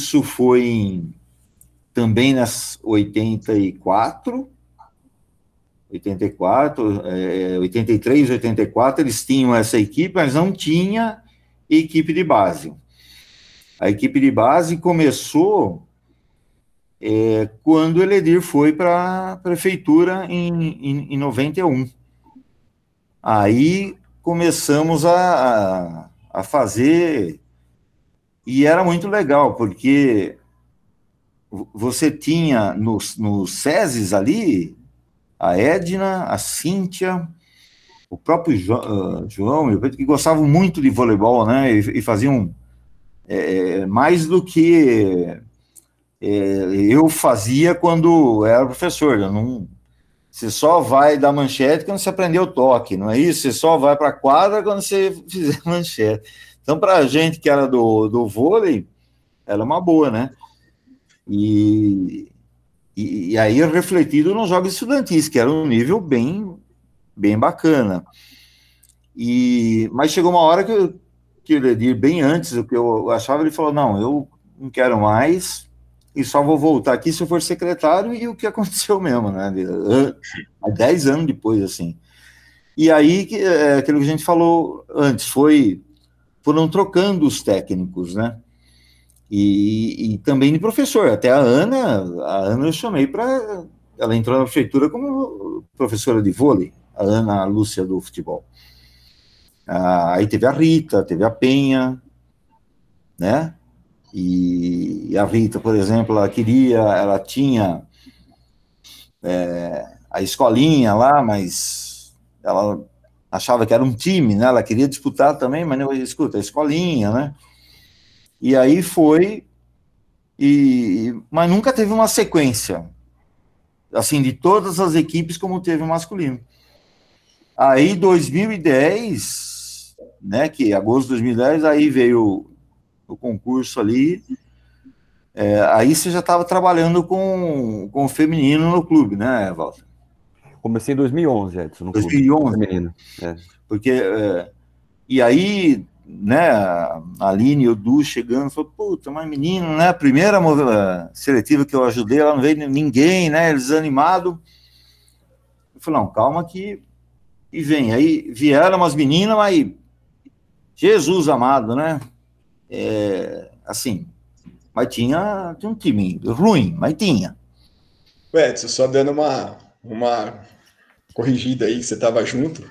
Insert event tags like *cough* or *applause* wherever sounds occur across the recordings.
isso foi em, também nas 84, 84, é, 83, 84, eles tinham essa equipe, mas não tinha equipe de base. A equipe de base começou é, quando o Eledir foi para a prefeitura em, em, em 91. Aí começamos a, a fazer, e era muito legal, porque você tinha nos, nos SESIs ali a Edna, a Cíntia, o próprio ah, João, João que gostavam muito de voleibol, né? E, e faziam é, mais do que é, eu fazia quando era professor. Não, você só vai dar manchete quando você aprendeu o toque, não é isso? Você só vai para a quadra quando você *laughs* fizer manchete. Então, para a gente que era do, do vôlei, era uma boa, né? E, e, e, aí refletido nos jogos estudantis, que era um nível bem, bem bacana. E, mas chegou uma hora que, eu, que ele, bem antes do que eu achava, ele falou: não, eu não quero mais, e só vou voltar aqui se eu for secretário, e o que aconteceu mesmo, né? Há 10 anos depois, assim. E aí, é, aquilo que a gente falou antes, foi, foram trocando os técnicos, né? E, e também de professor. Até a Ana, a Ana eu chamei para. Ela entrou na prefeitura como professora de vôlei, a Ana Lúcia do futebol. Ah, aí teve a Rita, teve a Penha, né? E, a Rita, por exemplo, ela queria, ela tinha é, a escolinha lá, mas ela achava que era um time, né? Ela queria disputar também, mas não, escuta, a escolinha, né? E aí foi, e, mas nunca teve uma sequência, assim, de todas as equipes como teve o masculino. Aí, 2010, né, que agosto de 2010, aí veio o concurso ali. É, aí você já estava trabalhando com, com o feminino no clube, né, Walter? Comecei em 2011, Edson. No 2011? Clube, feminino. É. Porque, é, e aí, né, a Aline e o Du chegando, falou, puta, mas menino, né, a primeira seletiva que eu ajudei, ela não veio ninguém, né, eles animados. Eu falei, não, calma que e vem. Aí vieram umas meninas, mas Jesus amado, né? É, assim, mas tinha, tinha um time ruim, mas tinha. Edson, só dando uma, uma corrigida aí, que você estava junto,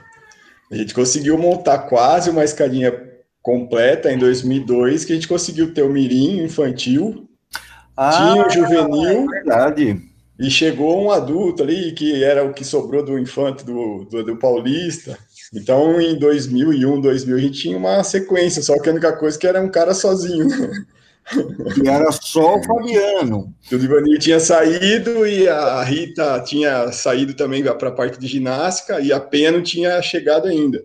a gente conseguiu montar quase uma escadinha completa em 2002, que a gente conseguiu ter o mirim infantil, ah, tinha o juvenil, é verdade. e chegou um adulto ali, que era o que sobrou do infante do, do, do Paulista, então, em 2001, 2000, a gente tinha uma sequência, só que a única coisa é que era um cara sozinho. E era só o Fabiano. O Ivanir tinha saído e a Rita tinha saído também para a parte de ginástica e a Penha não tinha chegado ainda.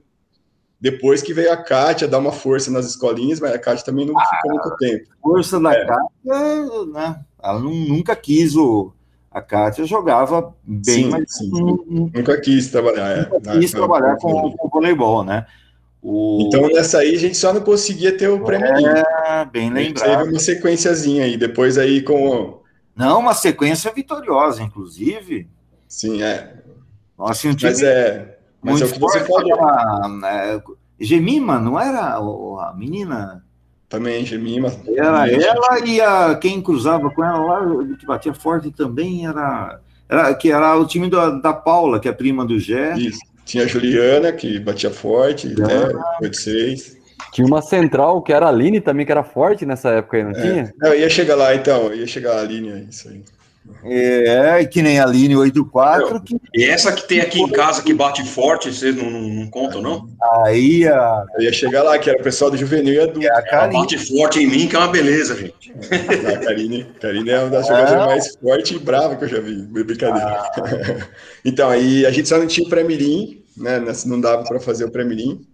Depois que veio a Kátia dar uma força nas escolinhas, mas a Kátia também não ficou muito tempo. Força da é. Kátia, né? Ela nunca quis o, a Kátia jogava bem, sim, mas sim. nunca quis trabalhar. É, nunca quis trabalhar com, com voleibol, né? O... Então, nessa aí, a gente só não conseguia ter o prêmio. É, bem lembrado. Teve uma sequenciazinha aí, depois aí com... Não, uma sequência vitoriosa, inclusive. Sim, é. Nossa, um time mas é, mas é o que você falou. é, Gemima, não era a menina também, Gemima. Era ela e a, quem cruzava com ela lá, que batia forte também, era, era que era o time da, da Paula, que é prima do Gé. Isso. Tinha a Juliana, que batia forte, né, 86. Tinha uma central, que era a Aline também, que era forte nessa época aí, não é. tinha? Não, ia chegar lá então, ia chegar a Aline, isso aí. É, que nem a Line 84. Que... E essa que tem aqui em casa que bate forte, vocês não, não, não contam, não? Aí a. Eu ia chegar lá, que era o pessoal do juvenil e adulto. É a bate forte em mim, que é uma beleza, gente. *laughs* a Karine, Karine é uma das jogadoras mais fortes e bravas que eu já vi. Brincadeira. Ah. *laughs* então, aí a gente só não tinha o pré-mirim, né? Não dava para fazer o pré-mirim.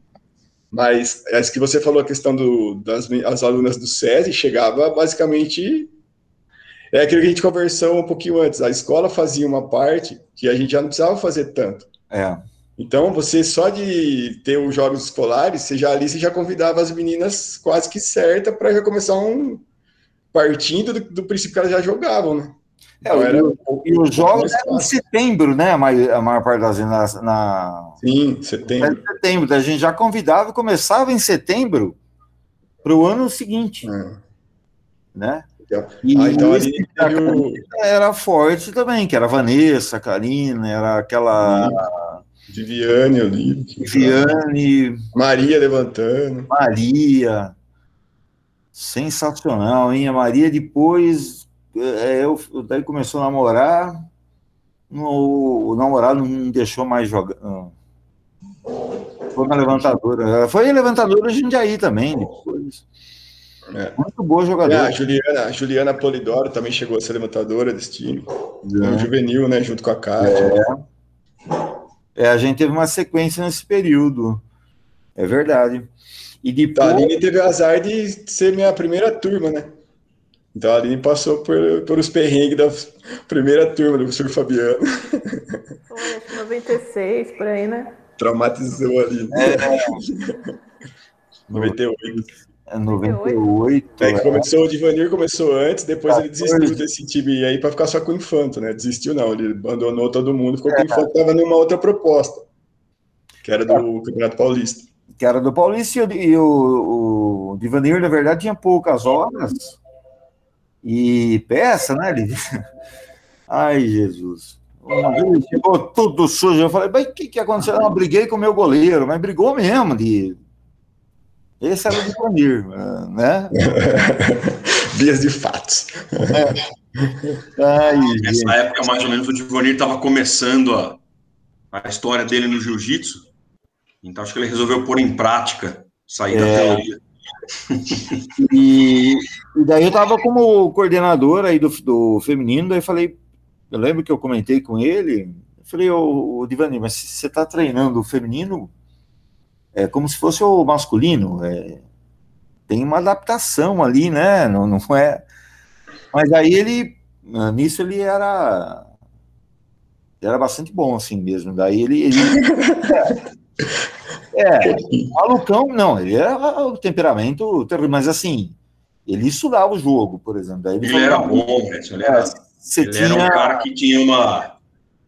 Mas essa que você falou, a questão do, das as alunas do SESI, chegava basicamente é aquilo que a gente conversou um pouquinho antes. A escola fazia uma parte que a gente já não precisava fazer tanto. É. Então, você só de ter os jogos escolares, você já ali você já convidava as meninas quase que certa para já começar um, partindo do, do princípio que elas já jogavam, né? É, Então, e, era um e os jogos eram em setembro, né? A maior, a maior parte das vezes na, na Sim, Era setembro. em setembro. A gente já convidava e começava em setembro para o ano seguinte, É. né? E Ah, então ali o era forte também, que era a Vanessa, Karina, era aquela Viviane ali, Viviane, Maria levantando. Maria. Sensacional, hein? A Maria depois, é, eu, daí começou a namorar, no, o namorado não deixou mais jogar. não. Foi na levantadora. Foi levantadora de Jundiaí também, depois. É. Muito boa É, jogadora. a Juliana, a Juliana Polidoro também chegou a ser levantadora desse time. No juvenil, né? Junto com a Kátia. É, a gente teve uma sequência nesse período. É verdade. E Então, depois. a Aline teve o azar de ser minha primeira turma, né? Então a Aline passou por, por os perrengues da primeira turma do professor Fabiano. Foi, acho que 96, por aí, né? Traumatizou ali. É. *laughs* 98. É 98. É que começou, o Divanir começou antes, depois ele 14. desistiu desse time aí para ficar só com o Infanto, né? Desistiu não, ele abandonou todo mundo, ficou É. com o Infanto, tava numa outra proposta, que era do Campeonato Paulista. que era do Paulista, e o, e o, o Divanir, na verdade, tinha poucas horas e peça, né? Ele... *laughs* Ai, Jesus. Uma vez chegou tudo sujo. Eu falei, mas o que, que aconteceu? Não, briguei com o meu goleiro, mas brigou mesmo. De... Esse era o Divanir, né? *laughs* Vias de fatos. Ai, gente. Nessa época, mais ou menos, o Divonir estava começando a, a história dele no jiu-jitsu. Então, acho que ele resolveu pôr em prática, sair da É. teoria. *laughs* E, e daí eu tava como coordenador aí do, do feminino, daí falei, eu lembro que eu comentei com ele, eu falei, ô, ô Divani, mas você tá treinando o feminino é como se fosse o masculino, é, tem uma adaptação ali, né, não, não é... Mas aí ele, ah, nisso ele era... Era bastante bom, assim mesmo. Daí ele. ele é, *laughs* é, malucão, não, ele era o temperamento terrível, mas assim, ele estudava o jogo, por exemplo. Daí ele Ele era "Não, bom, Edson, ele era, ele era um tinha. cara que tinha uma,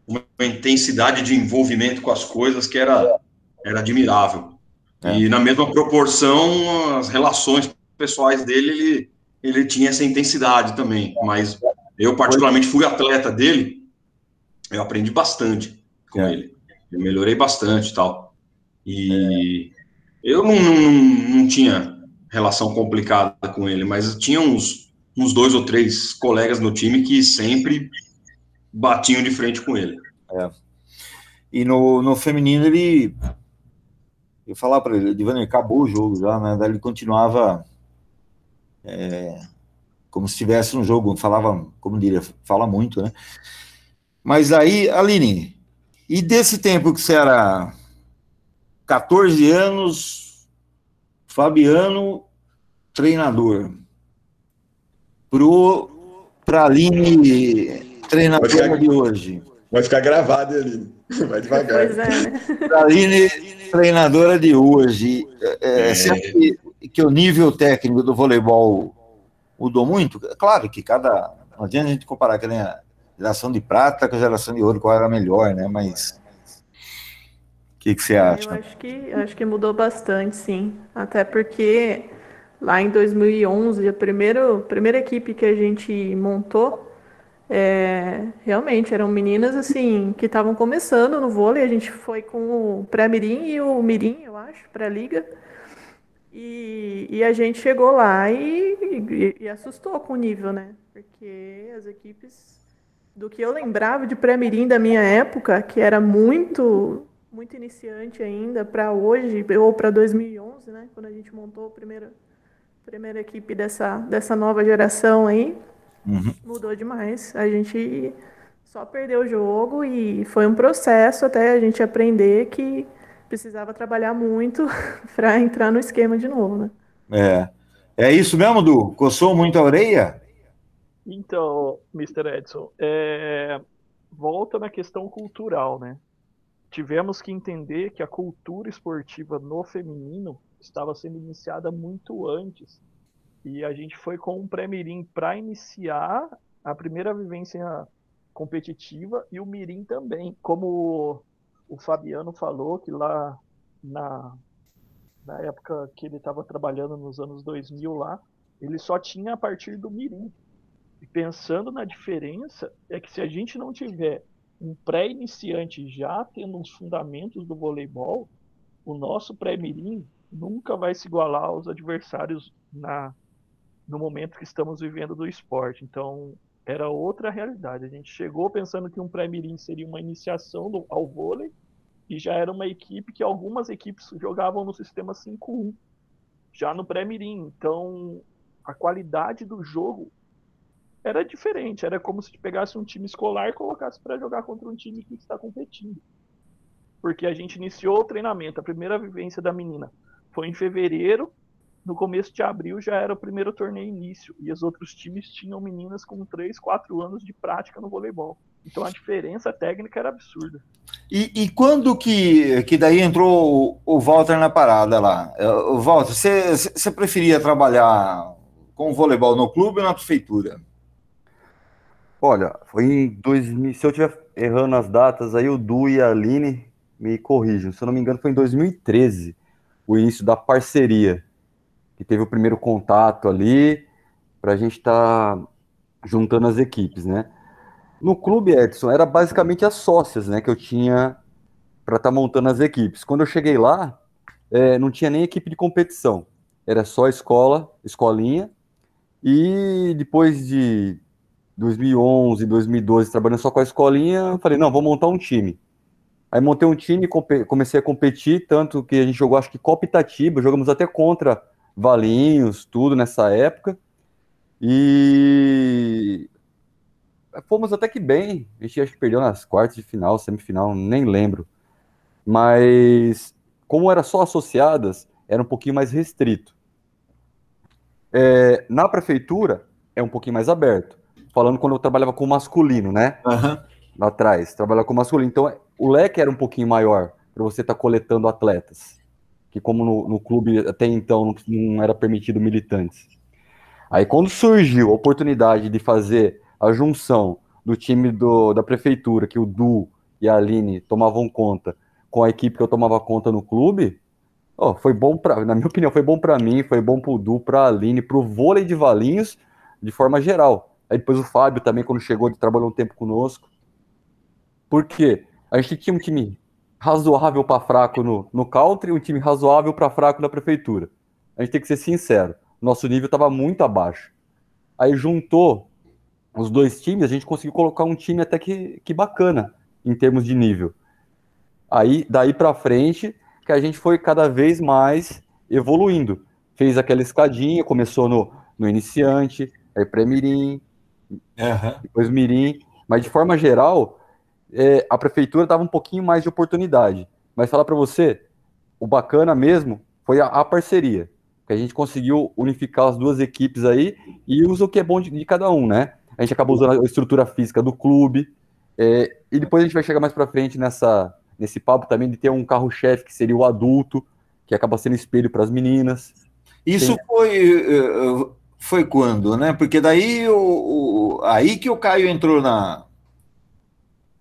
uma intensidade de envolvimento com as coisas que era, era admirável. É. E na mesma proporção, as relações pessoais dele, ele, ele tinha essa intensidade também. Mas eu, particularmente, fui atleta dele, eu aprendi bastante com É. ele. Eu melhorei bastante e tal. E eu não, não, não- não tinha relação complicada com ele, mas tinha uns, uns dois ou três colegas no time que sempre batiam de frente com ele. E no, no feminino ele. Eu falava para ele, Divani, acabou o jogo já, né? Daí ele continuava é, como se estivesse no jogo, falava, como diria, fala muito, né? Mas aí, Aline, e desse tempo que você era 14 anos, Fabiano, treinador, pro para Aline, treinadora de hoje. Vai ficar gravado ali. *laughs* Vai devagar. Pois é, né? *laughs* Aline, treinadora de hoje, é, É. você acha que, que o nível técnico do voleibol mudou muito? Claro que cada. Não adianta a gente comparar que nem a geração de prata com a geração de ouro, qual era melhor, né? Mas. O que, que você Eu acha? acho que, eu acho que mudou bastante, sim. Até porque lá em 2011, a primeira, primeira equipe que a gente montou, é, realmente eram meninas assim que estavam começando no vôlei. A gente foi com o pré-mirim e o mirim, eu acho, pré-liga. E, e a gente chegou lá e, e- e assustou com o nível, né? Porque as equipes do que eu lembrava de pré-mirim da minha época, que era muito muito iniciante ainda para hoje ou para 2011, né, quando a gente montou a primeira primeira equipe dessa dessa nova geração aí, Uhum. mudou demais. A gente só perdeu o jogo e foi um processo até a gente aprender que precisava trabalhar muito *laughs* para entrar no esquema de novo, né? É. É isso mesmo, Du? Coçou muito a orelha? Então, Mr. Edson, é, volta na questão cultural, né? Tivemos que entender que a cultura esportiva no feminino estava sendo iniciada muito antes E a gente foi com um pré-mirim para iniciar a primeira vivência competitiva e o mirim também. Como o Fabiano falou, que lá na, na época que ele estava trabalhando nos anos 2000 lá, ele só tinha a partir do mirim. E pensando na diferença, é que se a gente não tiver um pré-iniciante já tendo os fundamentos do voleibol, o nosso pré-mirim nunca vai se igualar aos adversários na no momento que estamos vivendo do esporte. Então, era outra realidade. A gente chegou pensando que um pré-mirim seria uma iniciação do, ao vôlei e já era uma equipe que algumas equipes jogavam no sistema 5-1, já no pré-mirim. Então, a qualidade do jogo era diferente. Era como se pegasse um time escolar e colocasse para jogar contra um time que está competindo. Porque a gente iniciou o treinamento, a primeira vivência da menina foi em fevereiro, no começo de abril já era o primeiro torneio início e os outros times tinham meninas com 3, 4 anos de prática no voleibol. Então a diferença técnica era absurda. E, e quando que, que daí entrou o, o Walter na parada lá? É, o Walter, você preferia trabalhar com voleibol no clube ou na prefeitura? Olha, foi em 2000. Se eu estiver errando as datas, aí o Du e a Aline me corrijam. Se eu não me engano, foi em 2013 o início da parceria que teve o primeiro contato ali para a gente estar tá juntando as equipes, né? No clube, Edson, era basicamente as sócias, né, que eu tinha para estar tá montando as equipes. Quando eu cheguei lá, é, não tinha nem equipe de competição, era só escola, escolinha, e depois de 2011, 2012, trabalhando só com a escolinha, falei, não, vou montar um time. Aí montei um time, comecei a competir, tanto que a gente jogou, acho que Copa Itatiba, jogamos até contra Valinhos, tudo nessa época. E fomos até que bem. A gente acho que perdeu nas quartas de final, semifinal, nem lembro. Mas como era só associadas, era um pouquinho mais restrito. É, na prefeitura é um pouquinho mais aberto. Falando quando eu trabalhava com masculino, né? Uhum. Lá atrás, trabalhava com masculino. Então o leque era um pouquinho maior para você estar tá coletando atletas que como no, no clube até então não, não, era permitido militantes. Aí quando surgiu a oportunidade de fazer a junção do time do, da prefeitura, que o Du e a Aline tomavam conta, com a equipe que eu tomava conta no clube, oh, foi bom para, na minha opinião, foi bom para mim, foi bom para o Du, para a Aline, para o vôlei de Valinhos, de forma geral. Aí depois o Fábio também, quando chegou, trabalhou um tempo conosco. Por quê? A gente tinha um time razoável para fraco no, no country e um time razoável para fraco na prefeitura. A gente tem que ser sincero. Nosso nível estava muito abaixo. Aí juntou os dois times, a gente conseguiu colocar um time até que, que bacana em termos de nível. Aí, daí para frente, que a gente foi cada vez mais evoluindo. Fez aquela escadinha, começou no, no iniciante, aí pré-mirim, uhum. depois mirim, mas de forma geral, é, a prefeitura dava um pouquinho mais de oportunidade. Mas falar para você, o bacana mesmo foi a, a, parceria, que a gente conseguiu unificar as duas equipes aí e usa o que é bom de, de cada um, né? A gente acabou usando a estrutura física do clube é, e depois a gente vai chegar mais para frente nessa nesse papo também de ter um carro-chefe que seria o adulto, que acaba sendo espelho para as meninas. Isso Tem... foi eh, foi quando, né? Porque daí o, o, aí que o Caio entrou na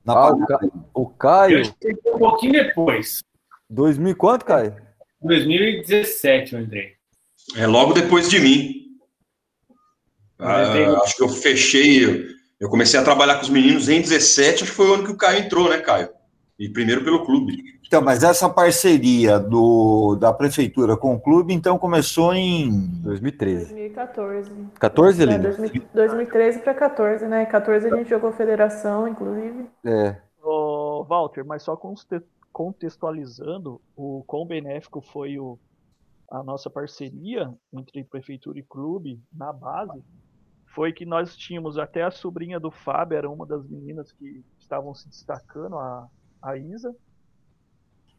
na ah, o, Ca... o Caio. um pouquinho depois. 2000 quanto, Caio? 2017 eu entrei. É logo depois de mim. Ah, acho que eu fechei. Eu comecei a trabalhar com os meninos em 17, acho que foi o ano que o Caio entrou, né, Caio? E primeiro pelo clube. Então, mas essa parceria do, da prefeitura com o clube, então, começou em 2013. 2014. 14, Lino? É, 2013 para 14, né? 14 a gente jogou federação, inclusive. É. Ô, Walter, mas só contextualizando, o quão benéfico foi o, a nossa parceria entre prefeitura e clube na base, foi que nós tínhamos até a sobrinha do Fábio, era uma das meninas que estavam se destacando, a, a Isa,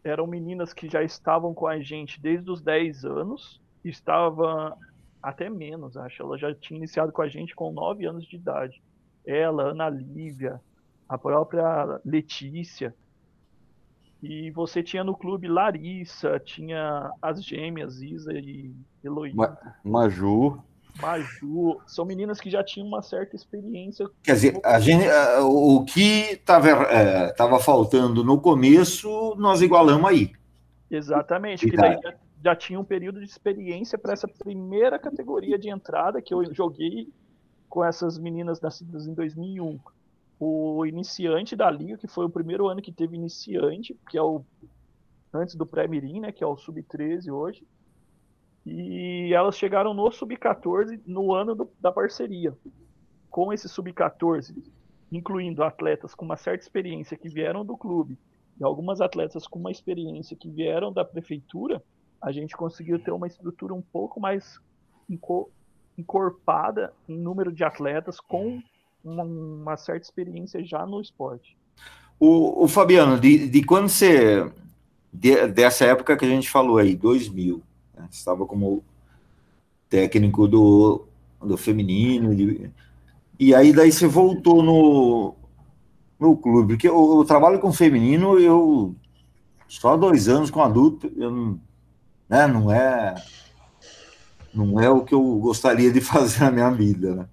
eram meninas que já estavam com a gente desde os 10 anos, estava até menos, acho. Ela já tinha iniciado com a gente com 9 anos de idade. Ela, Ana Lívia, a própria Letícia. E você tinha no clube Larissa, tinha as gêmeas, Isa e Heloísa. Ma Maju. Maju, são meninas que já tinham uma certa experiência. Quer dizer, a gente, o que estava é, faltando no começo, nós igualamos aí. Exatamente, que daí já, já tinha um período de experiência para essa primeira categoria de entrada que eu joguei com essas meninas nascidas em 2001. O iniciante da liga, que foi o primeiro ano que teve iniciante, que é o antes do pré-mirim, né, que é o sub-13 hoje. E elas chegaram no sub-14 no ano do, da parceria. Com esse sub-14, incluindo atletas com uma certa experiência que vieram do clube e algumas atletas com uma experiência que vieram da prefeitura, a gente conseguiu ter uma estrutura um pouco mais encorpada em número de atletas com uma, uma certa experiência já no esporte. O, o Fabiano, de, de quando você. De, dessa época que a gente falou aí, 2000, né, estava como técnico do, do feminino, de, e aí daí você voltou no, no clube, porque o, o trabalho com feminino, eu só dois anos com adulto, eu não, né, não é não é o que eu gostaria de *laughs* fazer na minha vida, né?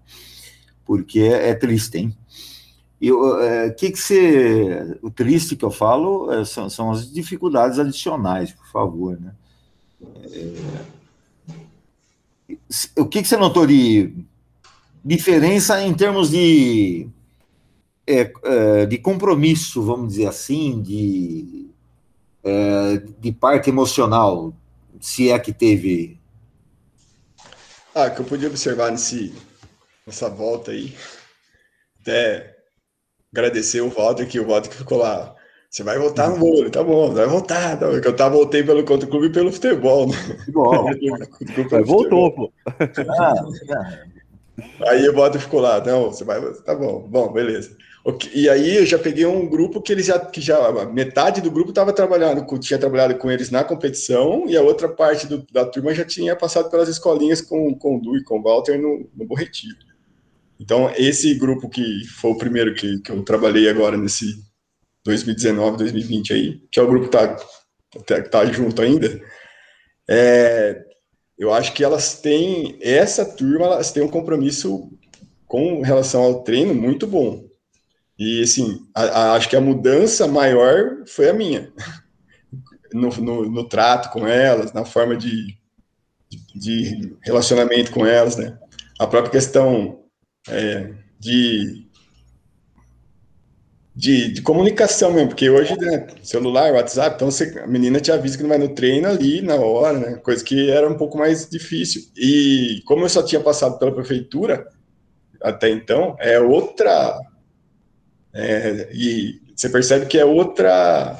Porque é, é triste, hein? O é, que, que você. O triste que eu falo é, são, são, as dificuldades adicionais, por favor, né? É, o que, que você notou de diferença em termos de, é, é, de compromisso, vamos dizer assim, de, é, de parte emocional, se é que teve ah, que eu podia observar nesse, nessa volta aí, até agradecer o Walter, que o Walter que ficou lá. Você vai voltar no vôlei, tá bom, vai voltar. Tá, porque eu tava, voltei pelo contra o clube e pelo futebol, né? Futebol. *laughs* voltou, pô. Ah, *laughs* aí o Walter ficou lá, não, você vai, tá bom, bom, beleza. E aí eu já peguei um grupo que eles já, que já metade do grupo estava trabalhando, tinha trabalhado com eles na competição e a outra parte do, da turma já tinha passado pelas escolinhas com, com o Du e com o Walter no, no Borretiro. Então esse grupo que foi o primeiro que, que eu trabalhei agora nesse 2019, 2020 aí, que é o grupo que tá, tá, tá junto ainda, é, eu acho que elas têm, essa turma, elas têm um compromisso com relação ao treino muito bom. E, assim, a, a, acho que a mudança maior foi a minha. *laughs* No, no, no trato com elas, na forma de, de, relacionamento com elas, né? A própria questão é, de, de, de, comunicação mesmo, porque hoje, né, celular, WhatsApp, então você, a menina te avisa que não vai no treino ali na hora, né? Coisa que era um pouco mais difícil. E como eu só tinha passado pela prefeitura até então, é outra é, e você percebe que é outra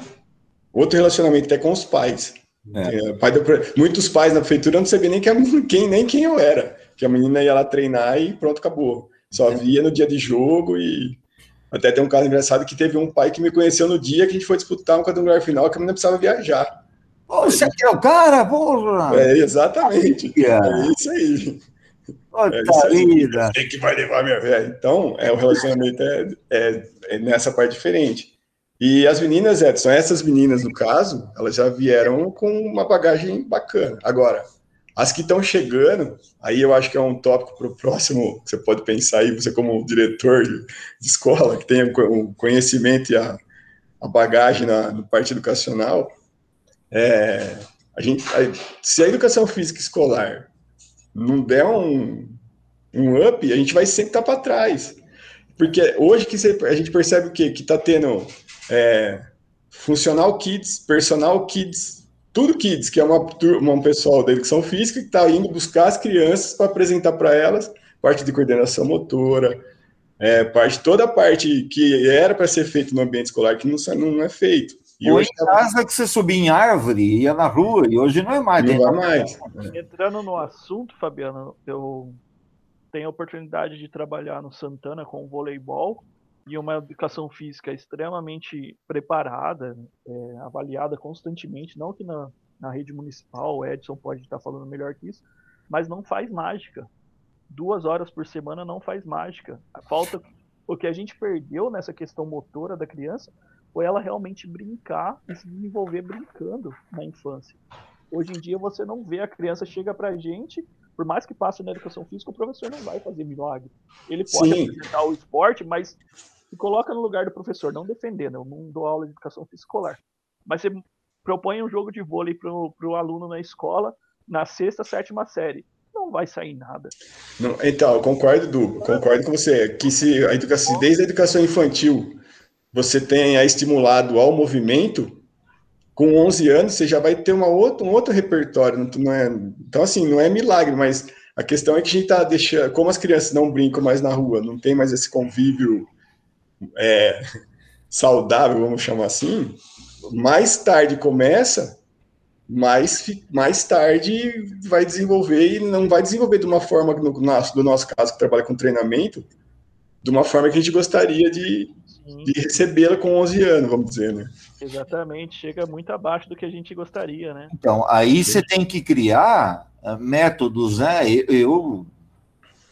outro relacionamento até com os pais. É. É, pai muitos pais na prefeitura não sabiam nem, que a, quem, nem quem eu era. Que a menina ia lá treinar e pronto, acabou. Só é. via no dia de jogo e até tem um caso engraçado que teve um pai que me conheceu no dia que a gente foi disputar um quadrangular final que a menina precisava viajar. Ô, você aqui é o cara, porra! É, exatamente. É isso aí. Puta é, que vai levar minha velha. Então, é, o relacionamento é, é, é, nessa parte diferente. E as meninas, Edson, essas meninas, no caso, elas já vieram com uma bagagem bacana. Agora, as que estão chegando, aí eu acho que é um tópico para o próximo, você pode pensar aí, você como diretor de, escola, que tem o conhecimento e a, a bagagem na, parte educacional, é, a gente, a, se a educação física escolar não der um, um up, a gente vai sempre estar tá para trás. Porque hoje que você, a gente percebe o quê? Que está tendo é, funcional kids, personal kids, tudo kids, que é uma, uma um pessoal da educação física que está indo buscar as crianças para apresentar para elas parte de coordenação motora, é, parte toda a parte que era para ser feito no ambiente escolar que não, não é feito. E hoje em casa que você subia em árvore, ia na rua, e hoje não é mais. Não é mais. Entrando no assunto, Fabiano, eu tenho a oportunidade de trabalhar no Santana com voleibol e uma educação física extremamente preparada, é, avaliada constantemente, não que na, na rede municipal, o Edson pode estar falando melhor que isso, mas não faz mágica. Duas horas por semana não faz mágica. Falta o que a gente perdeu nessa questão motora da criança foi ela realmente brincar e se desenvolver brincando na infância. Hoje em dia você não vê a criança chega pra gente Por mais que passe na educação física, o professor não vai fazer milagre. Ele pode Sim. apresentar o esporte, mas se coloca no lugar do professor, não defendendo. Eu não dou aula de educação física escolar. Mas você propõe um jogo de vôlei para o aluno na escola, na sexta, sétima série. Não vai sair nada. Não, então, eu concordo, Du, concordo com você. Que se a educação, desde a educação infantil você tenha estimulado ao movimento, com 11 anos você já vai ter uma outra, um outro repertório. Não é, então, assim, não é milagre, mas a questão é que a gente está deixando, como as crianças não brincam mais na rua, não tem mais esse convívio é, saudável, vamos chamar assim, mais tarde começa, mais, mais tarde vai desenvolver e não vai desenvolver de uma forma, no nosso, do nosso caso, que trabalha com treinamento, de uma forma que a gente gostaria de, de recebê-la com 11 anos, vamos dizer, né? Exatamente, chega muito abaixo do que a gente gostaria, né? Então, aí você tem que criar uh, métodos, né? Eu, eu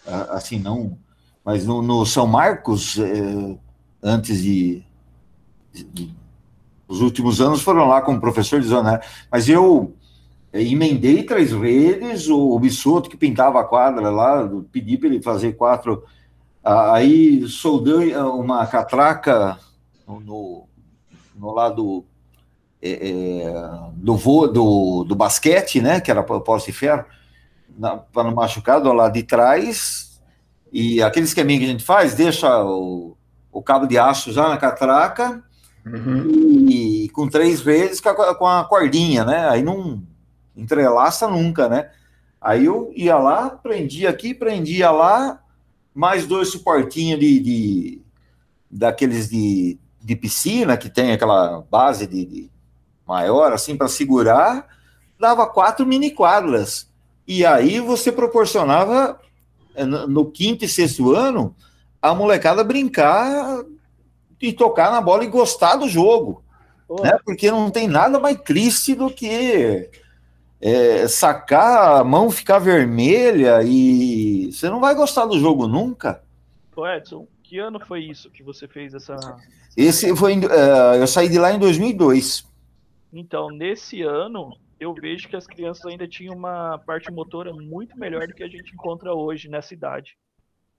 uh, assim, não, mas no, no São Marcos, uh, antes de, de, Os últimos anos foram lá como professor de zona, né? mas eu eh, emendei três vezes, o, o Bissoto que pintava a quadra lá, pedi para ele fazer quatro Aí soldei uma catraca no, no lado é, é, do, vo, do, do basquete, né? Que era poste de ferro, para não machucar, do lado de trás. E aquele esqueminha que a gente faz, deixa o, o cabo de aço já na catraca uhum. e, e, com três vezes com a, com a cordinha, né? Aí não entrelaça nunca, né? Aí eu ia lá, prendia aqui, prendia lá, mais dois suportinhos de, de daqueles de, de piscina, que tem aquela base de, de maior, assim, para segurar, dava quatro mini quadras. E aí você proporcionava, eh, no quinto e sexto ano, a molecada brincar e tocar na bola e gostar do jogo. Oh. Né? Porque não tem nada mais triste do que é, sacar, a mão ficar vermelha e você não vai gostar do jogo nunca. Ô Edson, que ano foi isso que você fez essa. Esse foi. Uh, eu saí de lá em 2002. Então, nesse ano, eu vejo que as crianças ainda tinham uma parte motora muito melhor do que a gente encontra hoje nessa idade.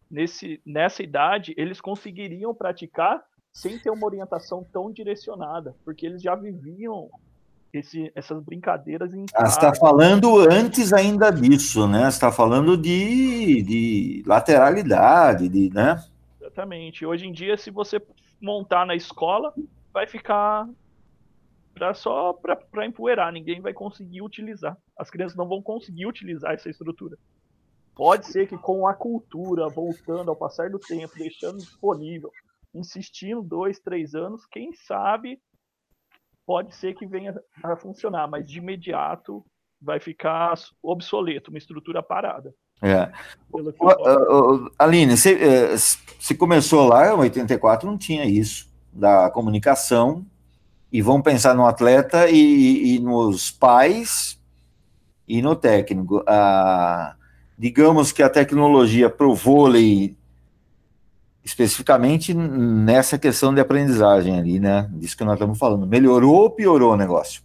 Nesse, nessa idade, eles conseguiriam praticar sem ter uma orientação tão direcionada, porque eles já viviam esse, essas brincadeiras em está falando antes ainda disso, né? Está falando de, de lateralidade, de, né? Exatamente. Hoje em dia, se você montar na escola, vai ficar pra, só para empoeirar, ninguém vai conseguir utilizar. As crianças não vão conseguir utilizar essa estrutura. Pode ser que com a cultura voltando ao passar do tempo, deixando disponível, insistindo dois, três anos, quem sabe pode ser que venha a funcionar, mas de imediato vai ficar obsoleto, uma estrutura parada. É. Aline, você, é, você começou lá em 84, não tinha isso da comunicação, e vamos pensar no atleta e, e nos pais e no técnico. Ah, digamos que a tecnologia para o vôlei especificamente nessa questão de aprendizagem ali, né? Disso que nós estamos falando. Melhorou ou piorou o negócio?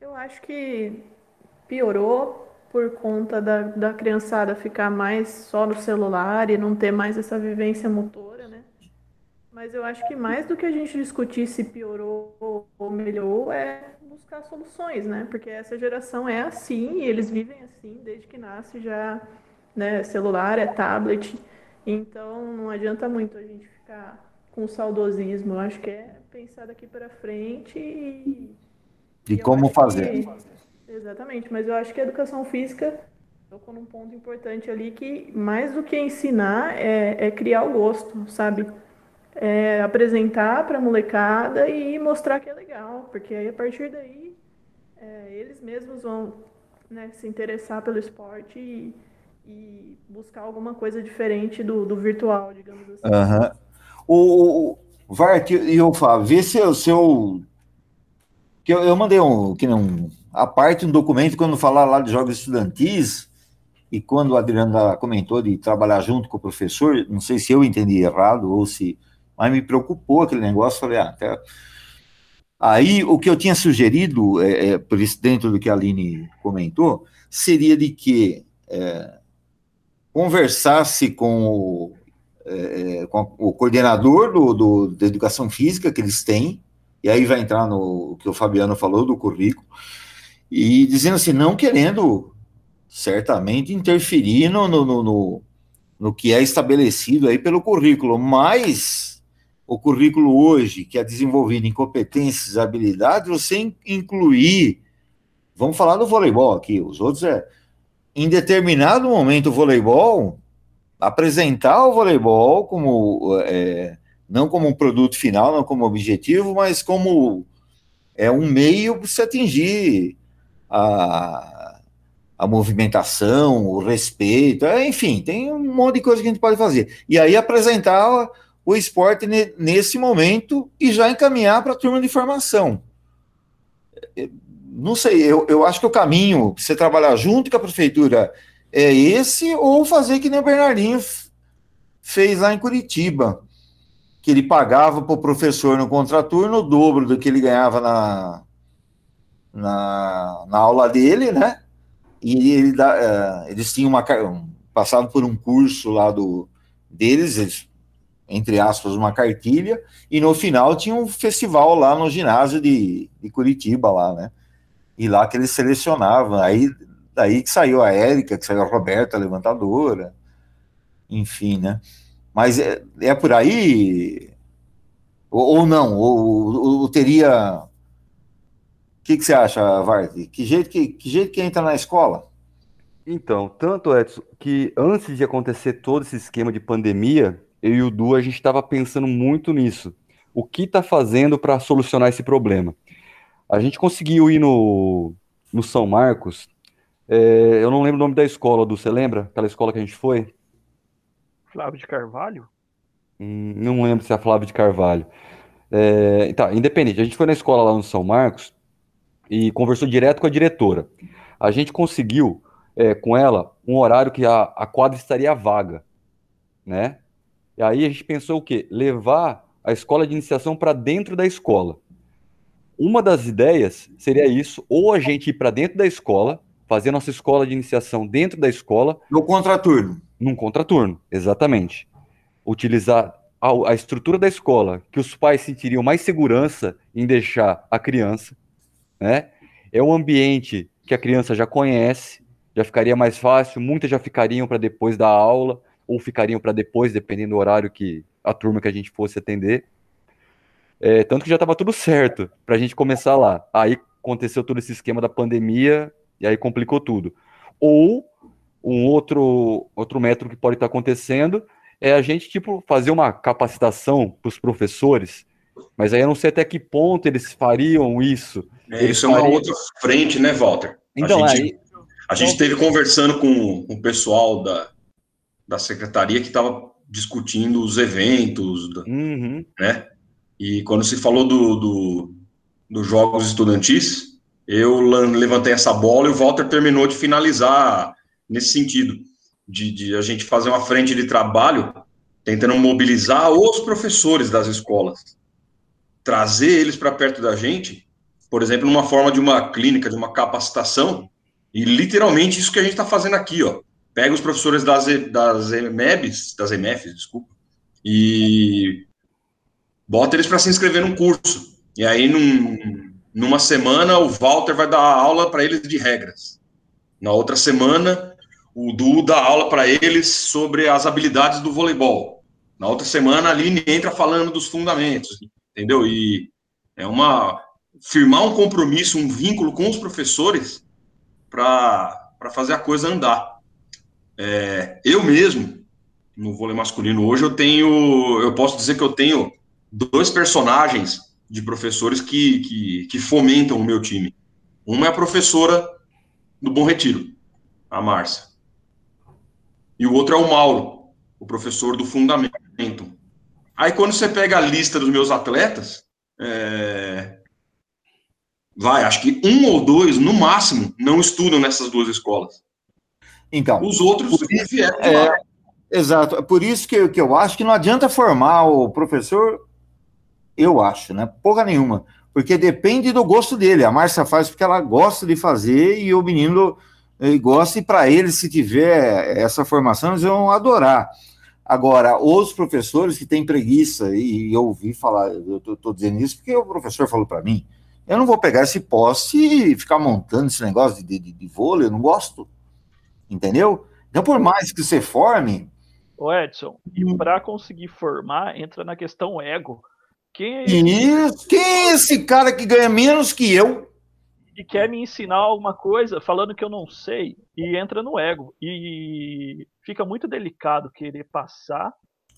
Eu acho que piorou por conta da, da criançada ficar mais só no celular e não ter mais essa vivência motora, né? Mas eu acho que mais do que a gente discutir se piorou ou melhorou é buscar soluções, né? Porque essa geração é assim eles vivem assim desde que nasce já né? Celular, é tablet. Então não adianta muito a gente ficar com saudosismo. Eu acho que é pensar daqui para frente e. E, como fazer. Que... Exatamente, mas eu acho que a educação física tocou num ponto importante ali que mais do que ensinar é, é criar o gosto, sabe? É apresentar para a molecada e mostrar que é legal, porque aí a partir daí é, eles mesmos vão né, se interessar pelo esporte e, e buscar alguma coisa diferente do, do virtual, digamos assim. Uhum. O, o Vart e o Fábio, vê se o seu. Que eu, eu mandei um, que não, a parte um documento quando falar lá de jogos estudantis e quando o Adriano comentou de trabalhar junto com o professor, não sei se eu entendi errado ou se, mas me preocupou aquele negócio, falei, ah, até Aí, o que eu tinha sugerido, é, é, dentro do que a Aline comentou, seria de que é, conversasse com o, é, com o coordenador do, do, da educação física que eles têm, e aí vai entrar no que o Fabiano falou do currículo, e dizendo assim, não querendo certamente interferir no, no, no, no que é estabelecido aí pelo currículo, mas o currículo hoje, que é desenvolvido em competências, habilidades, você incluir, vamos falar do voleibol aqui, os outros é, em determinado momento o voleibol, apresentar o voleibol como, é, não como um produto final, não como objetivo, mas como é um meio para você atingir a, a movimentação, o respeito, é, enfim, tem um monte de coisa que a gente pode fazer. E aí apresentar o esporte nesse momento e já encaminhar para a turma de formação. É, não sei, eu, eu acho que o caminho, você trabalhar junto com a prefeitura, é esse, ou fazer que nem o Bernardinho fez lá em Curitiba, que ele pagava para o professor no contraturno o dobro do que ele ganhava na, na, na aula dele, né? E ele, uh, eles tinham uma, passado por um curso lá do, deles, eles entre aspas, uma cartilha, e no final tinha um festival lá no ginásio de, de Curitiba, lá, né? E lá que eles selecionavam. Aí daí que saiu a Érica, que saiu a Roberta, a levantadora, enfim, né? Mas é, é por aí, ou, ou não, ou, ou, ou teria. O que, que você acha, Vart? Que jeito que, que jeito que entra na escola? Então, tanto, Edson, que antes de acontecer todo esse esquema de pandemia, eu e o Du, a gente estava pensando muito nisso. O que está fazendo para solucionar esse problema? A gente conseguiu ir no, no São Marcos. É, eu não lembro o nome da escola, Du, você lembra? Aquela escola que a gente foi? Flávio de Carvalho? Hum, não lembro se é a Flávio de Carvalho. É, tá, independente, a gente foi na escola lá no São Marcos e conversou direto com a diretora. A gente conseguiu é, com ela um horário que a, a quadra estaria vaga, né? E aí a gente pensou o quê? Levar a escola de iniciação para dentro da escola. Uma das ideias seria isso, ou a gente ir para dentro da escola, fazer nossa escola de iniciação dentro da escola. No contraturno. Num contraturno, exatamente. Utilizar a, a estrutura da escola, que os pais sentiriam mais segurança em deixar a criança, né? É um ambiente que a criança já conhece, já ficaria mais fácil, muitas já ficariam para depois da aula, ou ficariam para depois, dependendo do horário que a turma que a gente fosse atender. É, tanto que já estava tudo certo para a gente começar lá. Aí aconteceu todo esse esquema da pandemia e aí complicou tudo. Ou um outro, outro método que pode estar tá acontecendo é a gente tipo fazer uma capacitação para os professores, mas aí eu não sei até que ponto eles fariam isso. É, isso fariam... é uma outra frente, né, Walter? Então, a gente, aí... a gente esteve conversando com, com o pessoal da, da secretaria que estava discutindo os eventos, uhum. né? E quando se falou do, do, dos jogos estudantis, eu levantei essa bola e o Walter terminou de finalizar nesse sentido, de, de a gente fazer uma frente de trabalho tentando mobilizar os professores das escolas, trazer eles para perto da gente, por exemplo, numa forma de uma clínica, de uma capacitação, e literalmente isso que a gente está fazendo aqui, ó. Pega os professores das, das EMEBs, das EMFs, desculpa, e bota eles para se inscrever num curso. E aí, num, numa semana, o Walter vai dar aula para eles de regras. Na outra semana, o Du dá aula para eles sobre as habilidades do voleibol. Na outra semana, a Aline entra falando dos fundamentos, entendeu? E é uma. firmar um compromisso, um vínculo com os professores para fazer a coisa andar. É, eu mesmo, no vôlei masculino hoje, eu tenho, eu posso dizer que eu tenho dois personagens de professores que, que, que fomentam o meu time. Uma é a professora do Bom Retiro, a Márcia. E o outro é o Mauro, o professor do Fundamento. Aí quando você pega a lista dos meus atletas, é... vai, acho que um ou dois, no máximo, não estudam nessas duas escolas. Então, os outros vieram é, Exato. É por isso que, que eu acho que não adianta formar o professor, eu acho, né? Porra nenhuma. porque depende do gosto dele. A Márcia faz porque ela gosta de fazer e o menino eh, gosta, e para ele, se tiver essa formação, eles vão adorar. Agora, os professores que têm preguiça, e eu ouvi falar, eu estou dizendo isso porque o professor falou para mim, eu não vou pegar esse poste e ficar montando esse negócio de, de, de vôlei, eu não gosto. Entendeu? Então, por mais que você forme. Ô Edson, e hum. para conseguir formar, entra na questão ego. Quem é, Isso, quem é esse cara que ganha menos que eu? E quer me ensinar alguma coisa falando que eu não sei e entra no ego. E fica muito delicado querer passar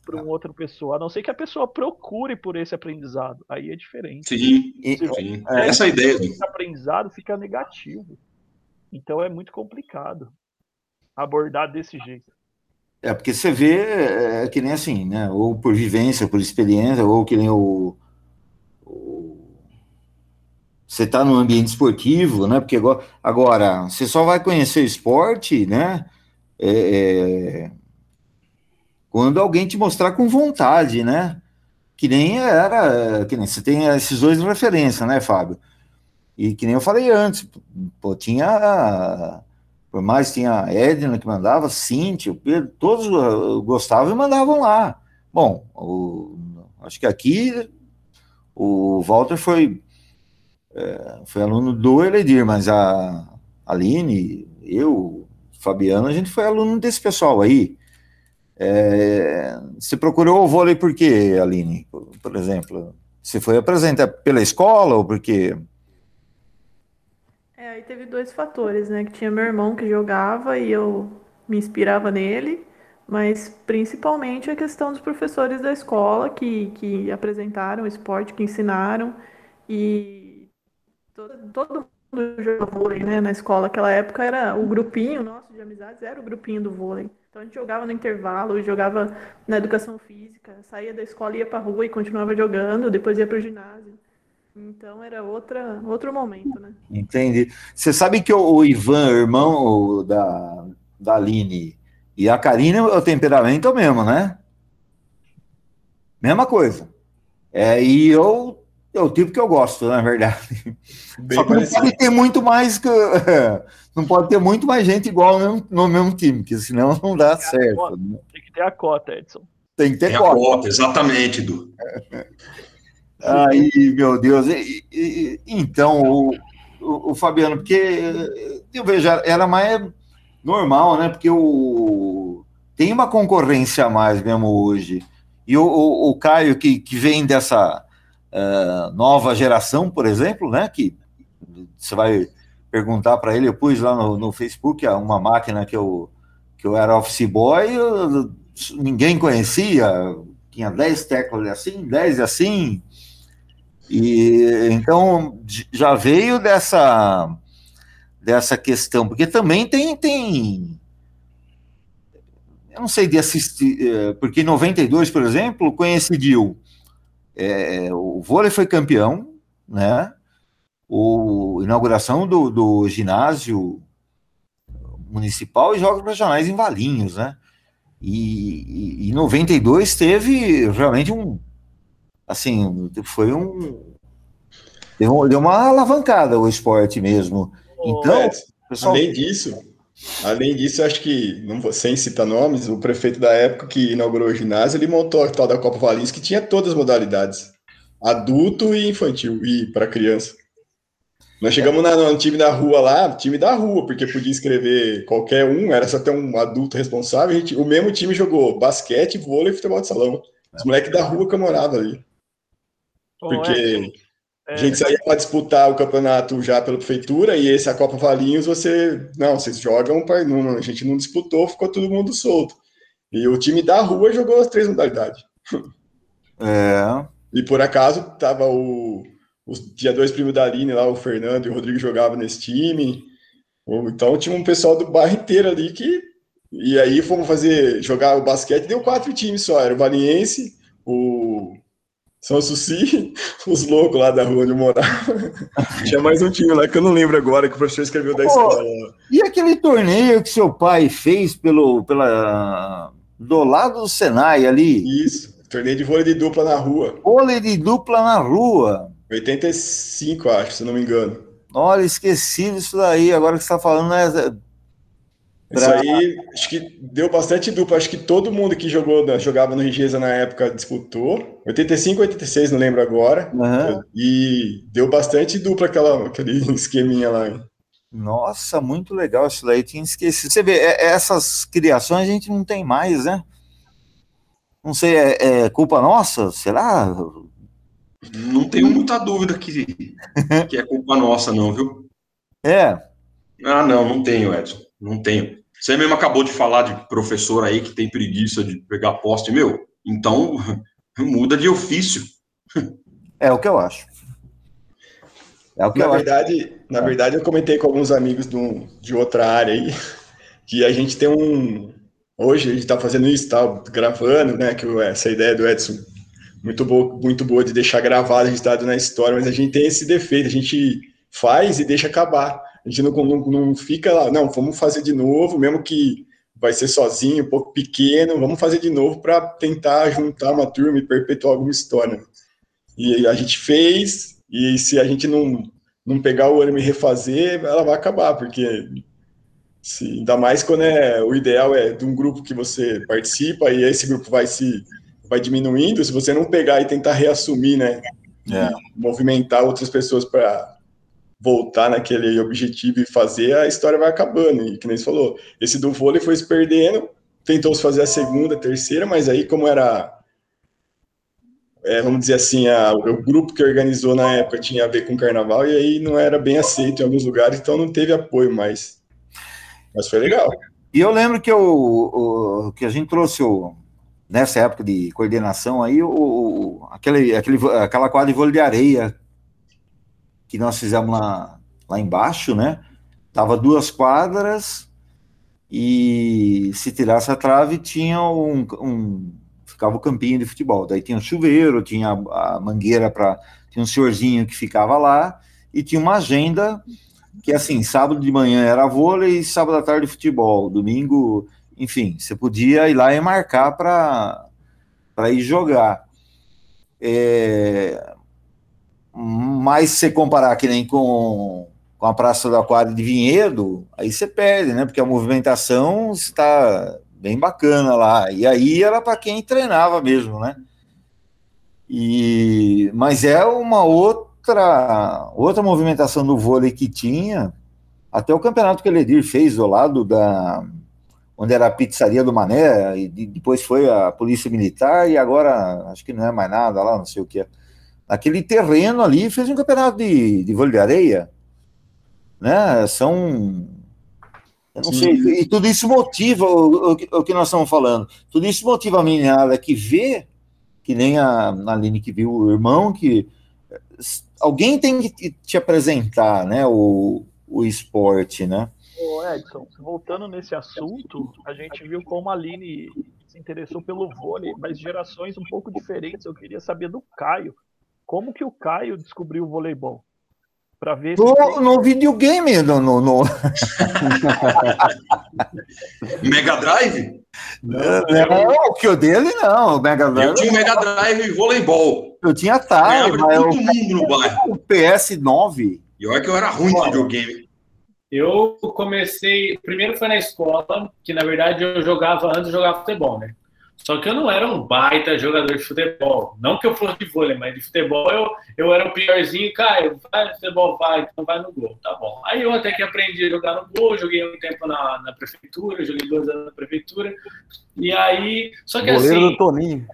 para uma outra pessoa, a não ser que a pessoa procure por esse aprendizado. Aí é diferente. Sim, sim. É, essa ideia. Esse aprendizado fica negativo. Então é muito complicado abordar desse jeito. É, porque você vê é, que nem assim, né? Ou por vivência, por experiência, ou que nem o. o você está no ambiente esportivo, né? Porque agora, agora, você só vai conhecer esporte, né? É, é, quando alguém te mostrar com vontade, né? Que nem era, que nem você tem esses dois de referência, né, Fábio? E que nem eu falei antes, pô, tinha por mais tinha a Edna que mandava, Cintia, o Pedro, todos gostavam e mandavam lá. Bom, o, acho que aqui o Walter foi, é, foi aluno do Eledir, mas a Aline, eu, Fabiano, a gente foi aluno desse pessoal aí. É, você procurou o vôlei por quê, Aline? Por, exemplo, você foi apresentar pela escola ou porque é, aí teve dois fatores, né? Que tinha meu irmão que jogava e eu me inspirava nele, mas principalmente a questão dos professores da escola que, que apresentaram o esporte, que ensinaram e todo, todo mundo jogava vôlei, né? Na escola, naquela época era o grupinho nosso de amizades, era o grupinho do vôlei. Então a gente jogava no intervalo, jogava na educação física, saía da escola, ia pra rua e continuava jogando, depois ia pro ginásio. Então era outra, outro momento, né? Entendi. Você sabe que o, o Ivan, irmão da, da Aline, e a Karina, o temperamento é o mesmo, né? Mesma coisa. É, e eu é o tipo que eu gosto, na verdade. Bem Só que não pode ter muito mais que. *laughs* Não pode ter muito mais gente igual no mesmo, no mesmo time, porque senão não dá tem certo. Né? Tem que ter a cota, Edson. Tem que ter tem cota. A cota, exatamente, Du. *laughs* Aí, meu Deus. E, e, então, o, o, o, Fabiano, porque eu vejo, era mais normal, né? Porque o, tem uma concorrência a mais mesmo hoje. E o, o, o Caio, que, que vem dessa uh, nova geração, por exemplo, né? Que você vai perguntar para ele, eu pus lá no, no Facebook uma máquina que eu, que eu era office boy, eu, ninguém conhecia, tinha 10 teclas assim, 10 assim, e então já veio dessa dessa questão, porque também tem tem eu não sei de assistir, é, porque em 92, por exemplo, coincidiu é, o vôlei foi campeão, né? O inauguração do, do ginásio municipal e jogos regionais em Valinhos, né? E, em 92 teve realmente um assim, foi um. Deu, deu uma alavancada o esporte mesmo. Então, pessoal... além disso, além disso, acho que, não, sem citar nomes, o prefeito da época que inaugurou o ginásio, ele montou a tal da Copa Valinhos, que tinha todas as modalidades: adulto e infantil, e para criança. Nós chegamos na, no time da rua lá, time da rua, porque podia escrever qualquer um, era só ter um adulto responsável. Gente, o mesmo time jogou basquete, vôlei e futebol de salão. Os moleques da rua que eu morava ali. Porque é, a gente saía para disputar o campeonato já pela prefeitura e esse a Copa Valinhos você não, vocês jogam para não, a gente não disputou, ficou todo mundo solto. E o time da rua jogou as três modalidades. *laughs* É. E por acaso tava o os tinha dois primos da Aline lá, o Fernando e o Rodrigo jogavam nesse time. Então tinha um pessoal do bairro inteiro ali que e aí fomos fazer jogar o basquete, deu quatro times só, era o Valiense, o são Suci, *laughs* os loucos lá da rua onde eu morava. *laughs* Tinha mais um time lá que eu não lembro agora, que o professor escreveu da escola. E aquele torneio que seu pai fez pelo, pela, do lado do Senai ali? Isso, torneio de vôlei de dupla na rua. Vôlei de dupla na rua. 85, acho, se não me engano. Olha, esqueci disso daí. Agora que você está falando, né? Isso aí, acho que deu bastante dupla. Acho que todo mundo que jogou, jogava no Rigeza na época disputou. 85, 86, não lembro agora. Uhum. E deu bastante dupla aquela, aquele *laughs* esqueminha lá. Nossa, muito legal isso daí. Tinha esquecido. Você vê, é, essas criações a gente não tem mais, né? Não sei, é, é culpa nossa? Será? Não tenho muita dúvida que, que é culpa nossa, não, viu? É. Ah, não, não tenho, Edson. Não tenho. Você mesmo acabou de falar de professor aí que tem preguiça de pegar poste, meu. Então, *laughs* muda de ofício. É o que eu acho. É o que na eu verdade, acho. na verdade, eu comentei com alguns amigos do, de outra área aí *laughs* que a gente tem um. Hoje a gente está fazendo isso, tá gravando, né? Que essa ideia do Edson muito boa, muito boa de deixar gravado, registrado na história, mas a gente tem esse defeito, a gente faz e deixa acabar. A gente não, não, não fica lá, não, vamos fazer de novo, mesmo que vai ser sozinho, um pouco pequeno, vamos fazer de novo para tentar juntar uma turma e perpetuar alguma história. E a gente fez, e se a gente não, não pegar o ânimo e refazer, ela vai acabar, porque se, ainda mais quando é, o ideal é de um grupo que você participa e esse grupo vai se vai diminuindo, se você não pegar e tentar reassumir, né, é. movimentar outras pessoas para voltar naquele objetivo e fazer, a história vai acabando. E que nem você falou, esse do vôlei foi se perdendo, tentou se fazer a segunda, a terceira, mas aí como era é, vamos dizer assim, a, o grupo que organizou na época tinha a ver com carnaval e aí não era bem aceito em alguns lugares, então não teve apoio mais. Mas foi legal. E eu lembro que, o, o que a gente trouxe o, nessa época de coordenação aí, o, aquele, aquele, aquela quadra de vôlei de areia que nós fizemos lá, lá embaixo, né? Tava duas quadras e se tirasse a trave tinha um, um ficava o campinho de futebol. Daí tinha o chuveiro, tinha a, mangueira para tinha um senhorzinho que ficava lá e tinha uma agenda que assim, sábado de manhã era vôlei, sábado à tarde futebol, domingo, enfim, você podia ir lá e marcar para ir jogar. É, mas se comparar que nem com, com a Praça do Aquário de Vinhedo, aí você perde, né? Porque a movimentação está bem bacana lá. E aí era para quem treinava mesmo, né? E, mas é uma outra outra movimentação do vôlei que tinha. Até o campeonato que o Ledir fez do lado da onde era a pizzaria do Mané, e depois foi a polícia militar, e agora acho que não é mais nada lá, não sei o que é aquele terreno ali fez um campeonato de, de vôlei de areia, né? São eu não Sim. sei, e tudo isso motiva o, o, o, que nós estamos falando. Tudo isso motiva a menina que vê, que nem a, a Aline que viu o irmão, que alguém tem que te apresentar, né? O, o esporte, né? Ô Edson, voltando nesse assunto, a gente viu como a Aline se interessou pelo vôlei, mas gerações um pouco diferentes. Eu queria saber do Caio. Como que o Caio descobriu o voleibol? Para ver no, se... no videogame, no, no, no... *laughs* Mega Drive? Não, não, o que o dele não, o Mega Drive. Eu tinha Mega Drive e voleibol. Eu tinha Atari, mas todo mundo no bairro. O PS9. E olha que eu era ruim no videogame. Eu comecei, primeiro foi na escola, que na verdade eu jogava antes, eu jogava futebol, né? Só que eu não era um baita jogador de futebol. Não que eu fosse de vôlei, mas de futebol eu, eu era o piorzinho. Cara, vai no futebol, vai, então vai no gol. Tá bom. Aí eu até que aprendi a jogar no gol, joguei um tempo na, na prefeitura, joguei dois anos na prefeitura. E aí. Só que goleiro assim. do Toninho.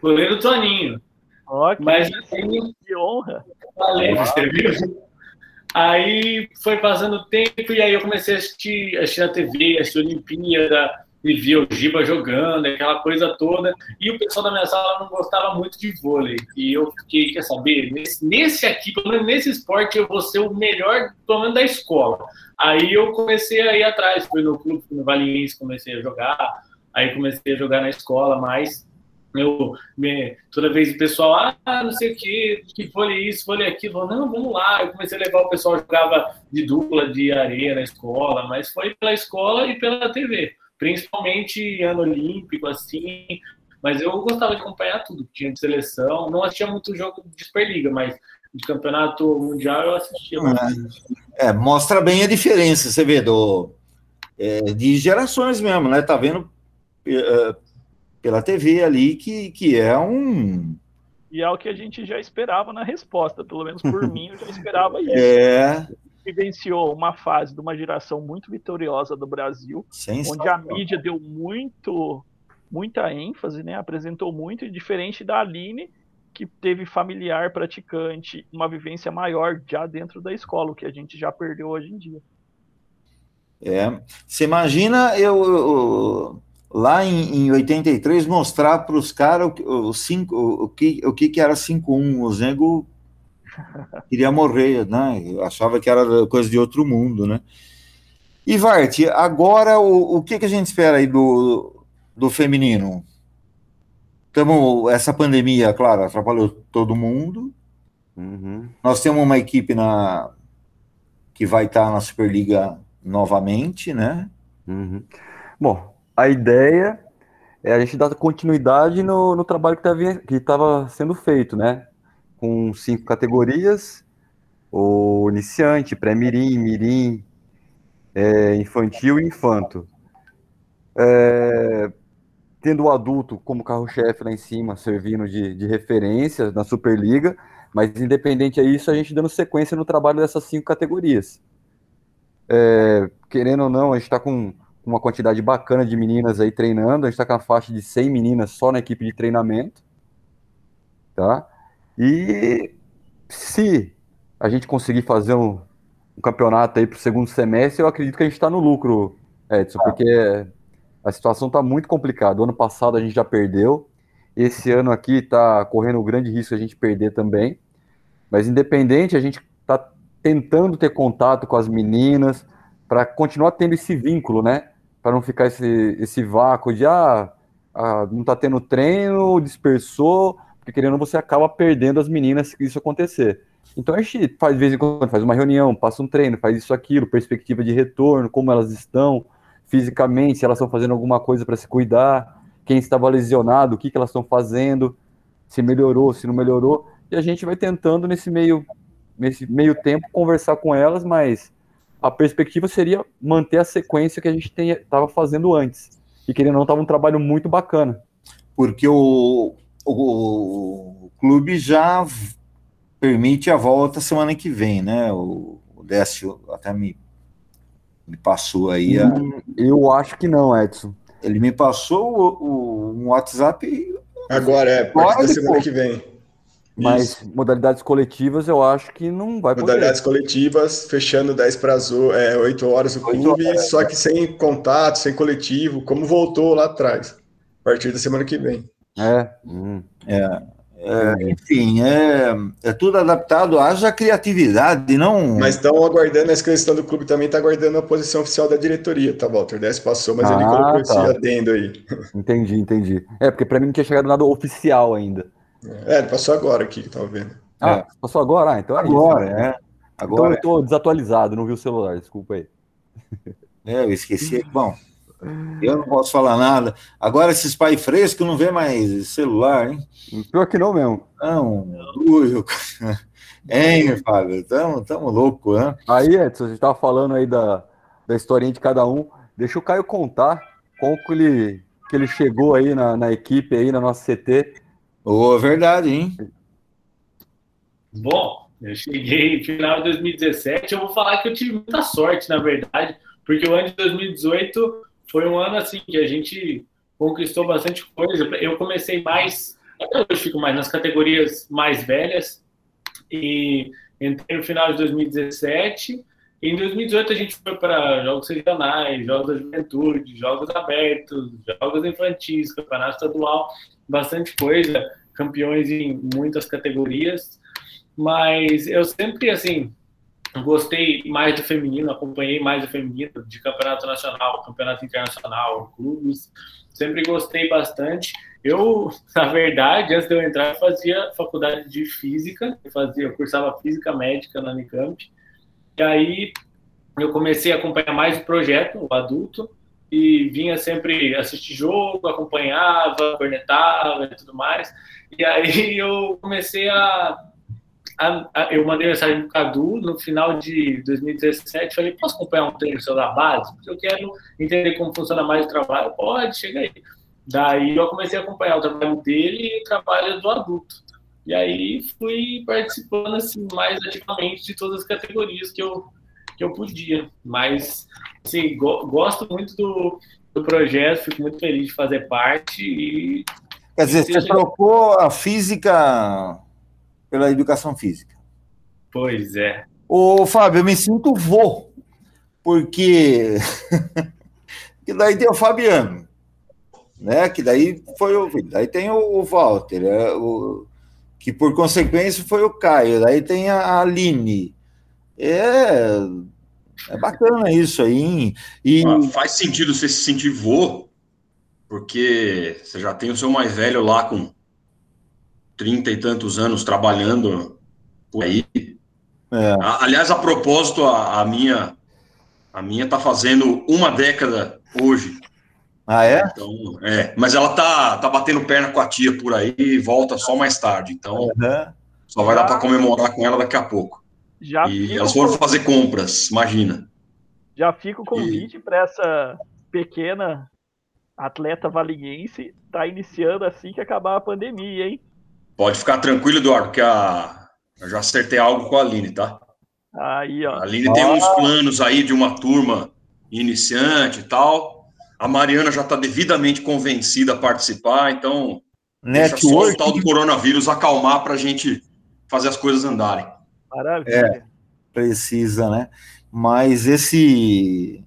Goleiro do Toninho. Ó, mas assim. Que honra. Falei, você viu? Aí foi passando o tempo e aí eu comecei a assistir, assistir a TV, assistir a Olimpíada e via o Giba jogando, aquela coisa toda. E o pessoal da minha sala não gostava muito de vôlei. E eu fiquei, quer saber, nesse, nesse aqui, pelo menos nesse esporte, eu vou ser o melhor, pelo menos da escola. Aí eu comecei a ir atrás, fui no clube, no Valiense, comecei a jogar. Aí comecei a jogar na escola, mas eu me, toda vez o pessoal, ah, não sei o que, que vôlei isso, vôlei aquilo, não, vamos lá. Eu comecei a levar o pessoal jogava de dupla de areia na escola, mas foi pela escola e pela TV principalmente ano olímpico, assim. Mas eu gostava de acompanhar tudo, tinha de seleção. Não assistia muito jogo de Superliga, mas de campeonato mundial, eu assistia. É, é, mostra bem a diferença, você vê, do, é, de gerações mesmo, né? Tá vendo é, pela TV ali que, que é um. E é o que a gente já esperava na resposta, pelo menos por *laughs* mim, eu já esperava isso. É. Vivenciou uma fase de uma geração muito vitoriosa do Brasil, onde a mídia deu muito, muita ênfase, né? Apresentou muito, e diferente da Aline, que teve familiar praticante, uma vivência maior já dentro da escola, o que a gente já perdeu hoje em dia. É. Você imagina eu, eu lá em, em 83 mostrar para os caras o, o, cinco, o, o, que, o que, que era 5-1. O Zengo queria morrer, né? Eu achava que era coisa de outro mundo, né? E Vart, agora o, o que, que a gente espera aí do, do feminino? Tamo, essa pandemia, claro, atrapalhou todo mundo. Uhum. Nós temos uma equipe na que vai estar na Superliga novamente, né? Uhum. Bom, a ideia é a gente dar continuidade no, no trabalho que estava sendo feito, né? Com cinco categorias, o iniciante, pré-mirim, mirim, é, infantil e infanto. É, tendo o adulto como carro-chefe lá em cima, servindo de, de referência na Superliga, mas independente disso, a gente dando sequência no trabalho dessas cinco categorias. É, querendo ou não, a gente está com uma quantidade bacana de meninas aí treinando. A gente está com a faixa de 100 meninas só na equipe de treinamento. Tá? E se a gente conseguir fazer um, um campeonato aí para o segundo semestre, eu acredito que a gente está no lucro, Edson, porque a situação está muito complicada. O ano passado a gente já perdeu. Esse ano aqui está correndo o grande risco a gente perder também. Mas independente, a gente está tentando ter contato com as meninas para continuar tendo esse vínculo, né? para não ficar esse, esse vácuo de ah, ah não está tendo treino, dispersou, porque querendo você acaba perdendo as meninas se isso acontecer. Então a gente faz de vez em quando, faz uma reunião, passa um treino, faz isso, aquilo, perspectiva de retorno, como elas estão fisicamente, se elas estão fazendo alguma coisa para se cuidar, quem estava lesionado, o que, que elas estão fazendo, se melhorou, se não melhorou, e a gente vai tentando nesse meio, nesse meio tempo conversar com elas, mas a perspectiva seria manter a sequência que a gente estava fazendo antes. E querendo ou não, estava um trabalho muito bacana. Porque o, o, o, clube já permite a volta semana que vem, né? O, o Décio até me, me passou aí. A... Hum, eu acho que não, Edson. Ele me passou o, o, um WhatsApp. Agora, é, a partir da semana que vem. Mas Isso. modalidades coletivas eu acho que não vai poder. Modalidades coletivas, fechando 10 para é, 8 horas o clube, horas, só que sem contato, sem coletivo, como voltou lá atrás, a partir da semana que vem. É. Hum. é. É, enfim, é, é tudo adaptado, haja criatividade, não. Mas estão aguardando, essa questão do clube também está aguardando a posição oficial da diretoria, tá, Walter? 10 passou, mas ah, ele colocou tá. esse adendo aí. Entendi, entendi. É, porque para mim não tinha chegado nada oficial ainda. É, ele passou agora aqui que tava vendo. Ah, é. passou agora? Ah, então é agora, isso. Né? É. Agora então eu tô desatualizado, não vi o celular, desculpa aí. É, eu esqueci. Bom, eu não posso falar nada. Agora esses pais frescos não vê mais celular, hein? Pior que não mesmo. Não, duro. Hein, Fábio? Tamo, tamo louco, né? Aí, Edson, a gente tava falando aí da, da historinha de cada um. Deixa o Caio contar como que ele, que ele chegou aí na, na equipe aí, na nossa CT Oh, verdade, hein? Bom, eu cheguei no final de 2017. Eu vou falar que eu tive muita sorte, na verdade, porque o ano de 2018 foi um ano assim que a gente conquistou bastante coisa. Eu comecei mais, até hoje fico mais nas categorias mais velhas e entrei no final de 2017. E em 2018 a gente foi para jogos regionais, jogos da juventude, jogos abertos, jogos infantis, campeonato estadual bastante coisa, campeões em muitas categorias, mas eu sempre, assim, gostei mais do feminino, acompanhei mais do feminino, de campeonato nacional, campeonato internacional, clubes, sempre gostei bastante. Eu, *laughs* na verdade, antes de eu entrar, eu fazia faculdade de física, eu fazia, eu cursava física médica na Unicamp, e aí eu comecei a acompanhar mais o projeto, o adulto, e vinha sempre assistir jogo, acompanhava, cornetava e tudo mais. E aí *laughs* eu comecei a, a, a, eu mandei mensagem pro Cadu no final de 2017. Falei, posso acompanhar um treino seu da base? Porque eu quero entender como funciona mais o trabalho. Pode, chega aí. Daí eu comecei a acompanhar o trabalho dele e o trabalho do adulto. E aí fui participando assim, mais ativamente de todas as categorias que eu, que eu podia. Mas, assim, go gosto muito do, do projeto, fico muito feliz de fazer parte. E, Quer dizer, você trocou a física pela educação física. Pois é. Ô, Fábio, eu me sinto vô, porque *laughs* que daí tem o Fabiano, né? Que daí foi o daí tem o, Walter, é, o, que por consequência foi o Caio, daí tem a Aline. É, é bacana isso aí. E... Ah, faz sentido você se sentir vô, porque você já tem o seu mais velho lá com trinta e tantos anos trabalhando por aí. É. Aliás, a propósito, a, a, minha a minha tá fazendo uma década hoje. Ah, é? Então, é, mas ela tá, tá batendo perna com a tia por aí e volta só mais tarde. Então, uhum. só vai dar para comemorar com ela daqui a pouco. Já e elas foram com... fazer compras, imagina. Já fica o convite e... para essa pequena atleta valiguense tá iniciando assim que acabar a pandemia, hein? Pode ficar tranquilo, Eduardo, que a... eu já acertei algo com a Aline, tá? Aí, ó. A Aline ah. tem uns planos aí de uma turma iniciante e tal. A Mariana já está devidamente convencida a participar, então Network. deixa só o tal do coronavírus acalmar para a gente fazer as coisas andarem. Maravilha. É, precisa, né? Mas esse.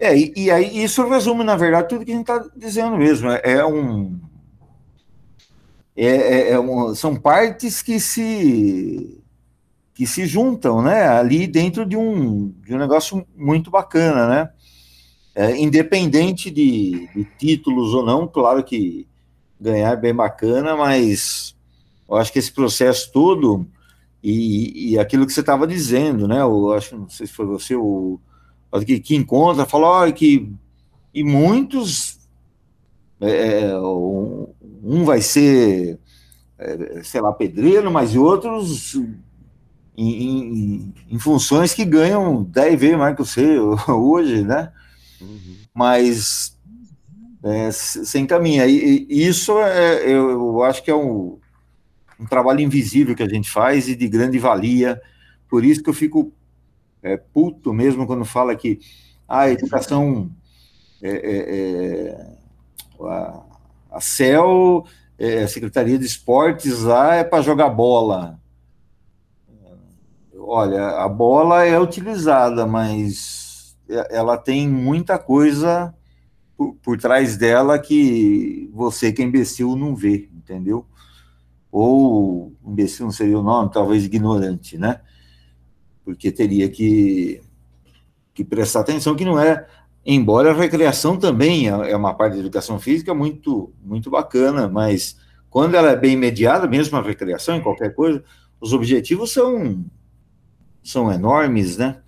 É, e, e aí isso resume, na verdade, tudo que a gente está dizendo mesmo. É, é um é, é, é um, são partes que se que se juntam, né, ali dentro de um, de um negócio muito bacana, né, é, independente de, de, títulos ou não, claro que ganhar é bem bacana, mas eu acho que esse processo todo e, e aquilo que você estava dizendo, né, eu acho, não sei se foi você, o que, que encontra, falou que e muitos é, é um vai ser, é, sei lá, pedreiro, mas outros em, em, em, funções que ganham 10 vezes mais que você *laughs* hoje, né? Uhum. Mas é, sem caminho. E, isso é, eu, eu, acho que é um, um, trabalho invisível que a gente faz e de grande valia. Por isso que eu fico é, puto mesmo quando fala que ah, a educação é, é, é a, a CEL, é, Secretaria de Esportes lá é para jogar bola. Olha, a bola é utilizada, mas ela tem muita coisa por, por trás dela que você que é imbecil não vê, entendeu? Ou imbecil não seria o nome, talvez ignorante, né? Porque teria que, que prestar atenção que não é embora a recreação também é, é uma parte da educação física muito, muito bacana, mas quando ela é bem mediada, mesmo a recreação, em qualquer coisa, os objetivos são, são enormes, né?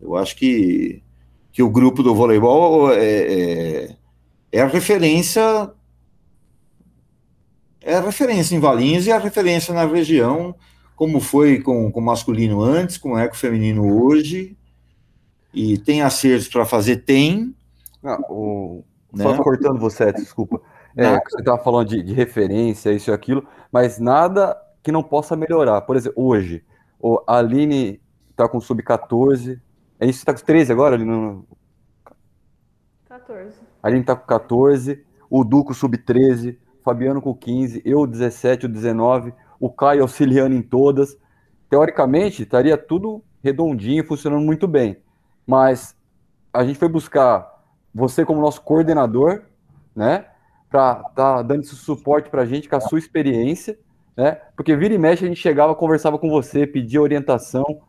Eu acho que, que o grupo do voleibol é, é, é a referência é a referência em Valinhos e a referência na região, como foi com o masculino antes, como é com o feminino hoje, e tem acertos para fazer? Tem. Ah, o... né? Só cortando você, desculpa. É, você estava falando de, de, referência, isso e aquilo, mas nada que não possa melhorar. Por exemplo, hoje, o Aline está com sub-14. É isso? Está com 13 agora, Aline? 14. A Aline está com 14, o Duco sub-13, Fabiano com 15, eu 17, o 19, o Caio auxiliando em todas. Teoricamente, estaria tudo redondinho, funcionando muito bem mas a gente foi buscar você como nosso coordenador, né, para tá dando esse suporte para a gente com a sua experiência, né, porque vira e mexe a gente chegava, conversava com você, pedia orientação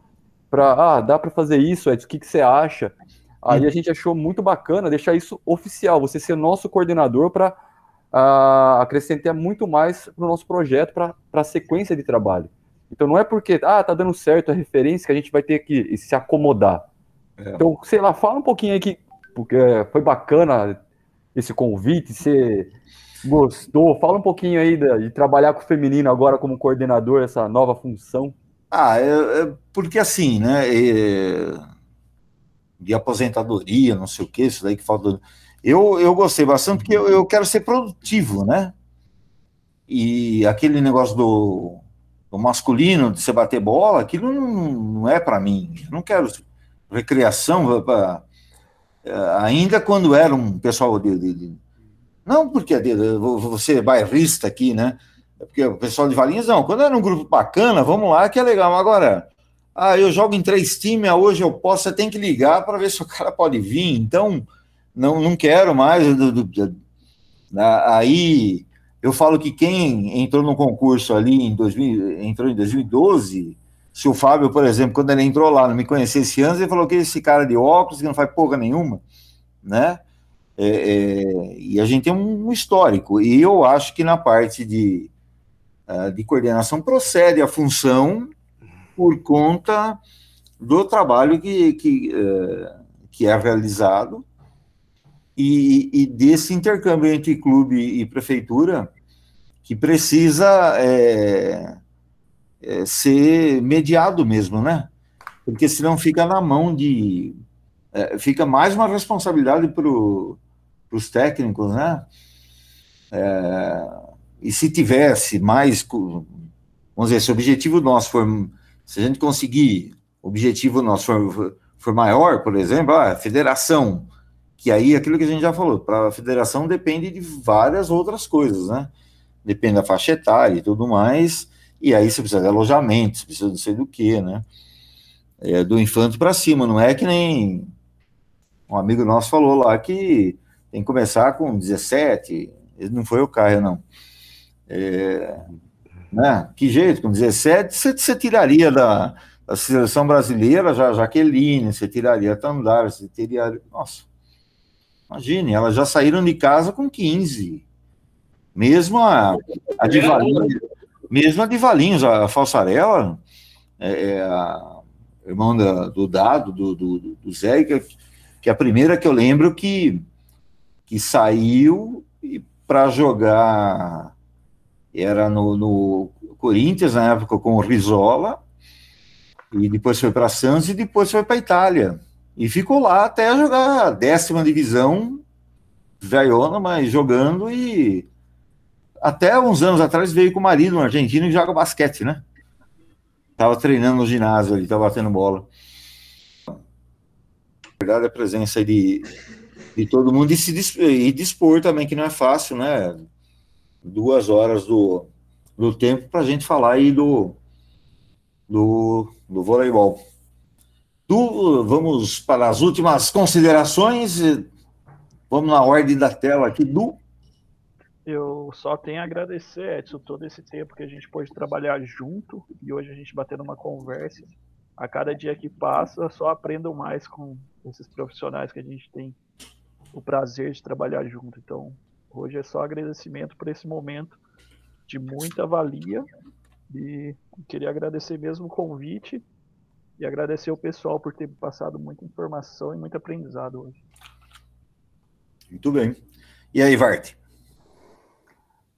para, ah, dá para fazer isso, Edson, o que, que você acha? Aí a gente achou muito bacana deixar isso oficial, você ser nosso coordenador para uh, ah, acrescentar muito mais para o nosso projeto, para a sequência de trabalho. Então não é porque, ah, tá dando certo a referência que a gente vai ter que se acomodar. É. Então, sei lá, fala um pouquinho aí que porque foi bacana esse convite, você Gostou? Fala um pouquinho aí de, de trabalhar com o feminino agora como coordenador, essa nova função. Ah, é, é porque assim, né? É, de aposentadoria, não sei o que, isso daí que falta. Eu, eu gostei bastante porque eu, eu quero ser produtivo, né? E aquele negócio do, do masculino, de você bater bola, aquilo não, não é para mim. Eu não quero recreação. Pra, é, ainda quando era um pessoal de, de, de não porque você é bairrista aqui, né? É porque o pessoal de Valinhos, não. Quando era um grupo bacana, vamos lá, que é legal. Agora, ah, eu jogo em três times, hoje eu posso, você tem que ligar para ver se o *laughs* cara pode vir. Então, não, não quero mais. Aí, eu falo que quem entrou no concurso ali em 2000, entrou em 2012, se o Fábio, por exemplo, quando ele entrou lá, não me conhecia esse ano, ele falou que esse cara de óculos que não faz porra nenhuma, né? É, é, e a gente tem um histórico. E eu acho que na parte de eh, de coordenação procede a função por conta do trabalho que, que, eh, que é realizado e, e, desse intercâmbio entre clube e prefeitura que precisa é, é, ser mediado mesmo, né? Porque senão fica na mão de. É, fica mais uma responsabilidade para os técnicos, né? É, e se tivesse mais, vamos dizer, se o objetivo nosso for, se a gente conseguir, o objetivo nosso for, for maior, por exemplo, a federação, que aí aquilo que a gente já falou, para a federação depende de várias outras coisas, né? Depende da faixa etária e tudo mais, e aí você precisa de alojamento, você precisa não sei do que, né? É, do infanto para cima, não é que nem um amigo nosso falou lá que tem que começar com 17, ele não foi o Caio, não. É, né? Que jeito, com 17, você, você tiraria da, da, seleção brasileira já Jaqueline, você tiraria Tandar, você tiraria. Nossa, imagine, elas já saíram de casa com 15. Mesmo a, a de mesmo a de Valinhos, a Falsarela, é, é a irmã da, do Dado, do, do, do Zé, que, que é a primeira que eu lembro que, que saiu para jogar era no, no Corinthians, na época, com o Rizola, e depois foi para Santos e depois foi para Itália. E ficou lá até jogar a décima divisão, velhona, mas jogando e até uns anos atrás veio com o marido, um argentino, que joga basquete, né? Tava treinando no ginásio ali, tava batendo bola. Na verdade, a presença de, de todo mundo e, se, e dispor também, que não é fácil, né? duas horas do, do tempo para a gente falar aí do, do, do voleibol. Do, vamos para as últimas considerações. Vamos na ordem da tela aqui do. Eu só tenho a agradecer, Edson, todo esse tempo que a gente pôde trabalhar junto e hoje a gente batendo uma conversa. A cada dia que passa, só aprendo mais com esses profissionais que a gente tem o prazer de trabalhar junto. Então, Hoje é só agradecimento por esse momento de muita valia e queria agradecer mesmo o convite e agradecer o pessoal por ter passado muita informação e muito aprendizado hoje. Muito bem. E aí, Vart?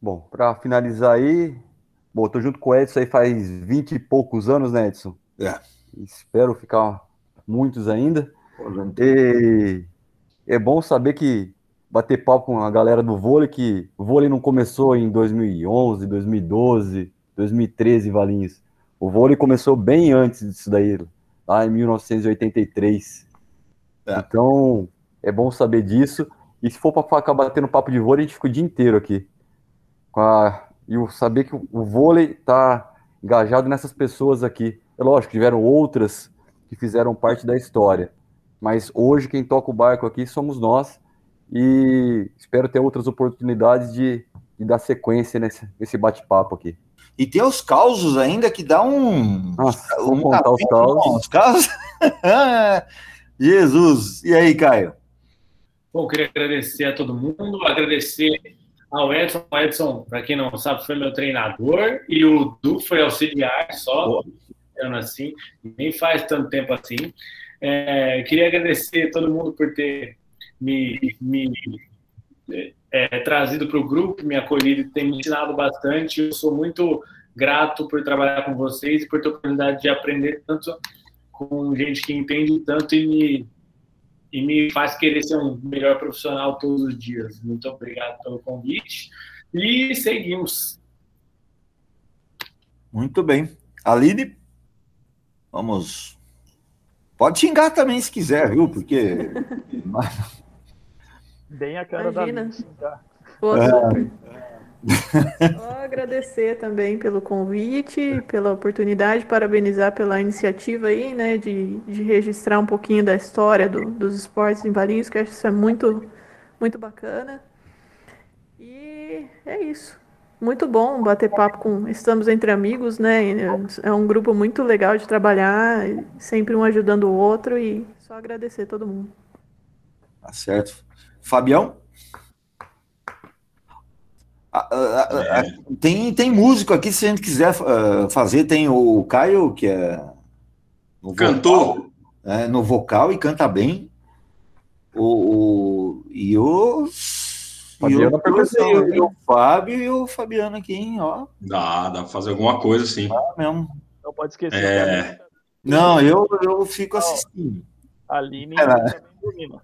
Bom, para finalizar aí, bom, tô junto com o Edson aí faz 20 e poucos anos, né, Edson? É. Espero ficar muitos ainda. E é bom saber que bater papo com a galera do vôlei, que o vôlei não começou em 2011, 2012, 2013, Valinhos. O vôlei começou bem antes disso daí, lá em 1983. É. Então, é bom saber disso. E se for para ficar batendo papo de vôlei, a gente fica o dia inteiro aqui. A... E o saber que o vôlei está engajado nessas pessoas aqui. É lógico, tiveram outras que fizeram parte da história. Mas hoje quem toca o barco aqui somos nós e espero ter outras oportunidades de, de dar sequência nesse, nesse bate-papo aqui. E tem os causos ainda que dá um. Nossa, um contar os causos. Os causos. *laughs* Jesus! E aí, Caio? Bom, queria agradecer a todo mundo, agradecer ao Edson. O Edson, para quem não sabe, foi meu treinador e o Du foi auxiliar só, assim, nem faz tanto tempo assim. É, queria agradecer a todo mundo por ter me, me é, trazido para o grupo, me acolhido tem me ensinado bastante. Eu sou muito grato por trabalhar com vocês e por ter a oportunidade de aprender tanto com gente que entende tanto e me, e me faz querer ser um melhor profissional todos os dias. Muito obrigado pelo convite e seguimos. Muito bem. Aline, vamos. Pode xingar também se quiser, viu? Porque. *laughs* Bem a cara Imagina. da. Pô, é. Só agradecer também pelo convite, pela oportunidade, parabenizar pela iniciativa aí, né, de, de registrar um pouquinho da história do, dos esportes em Valinhos, que acho isso é muito, muito bacana. E é isso. Muito bom bater papo com. Estamos entre amigos, né? É um grupo muito legal de trabalhar, sempre um ajudando o outro e só agradecer todo mundo. Tá certo. Fabião? É. Tem, tem músico aqui, se a gente quiser uh, fazer, tem o Caio, que é. Cantor? é, no vocal e canta bem. O, o e os. Fabiano e o, e o Fábio e o Fabiano aqui, hein, ó. Dá, dá pra fazer alguma coisa, sim. Dá mesmo. Não pode esquecer. É... Não, eu, eu fico assistindo. A Aline é. também dormindo.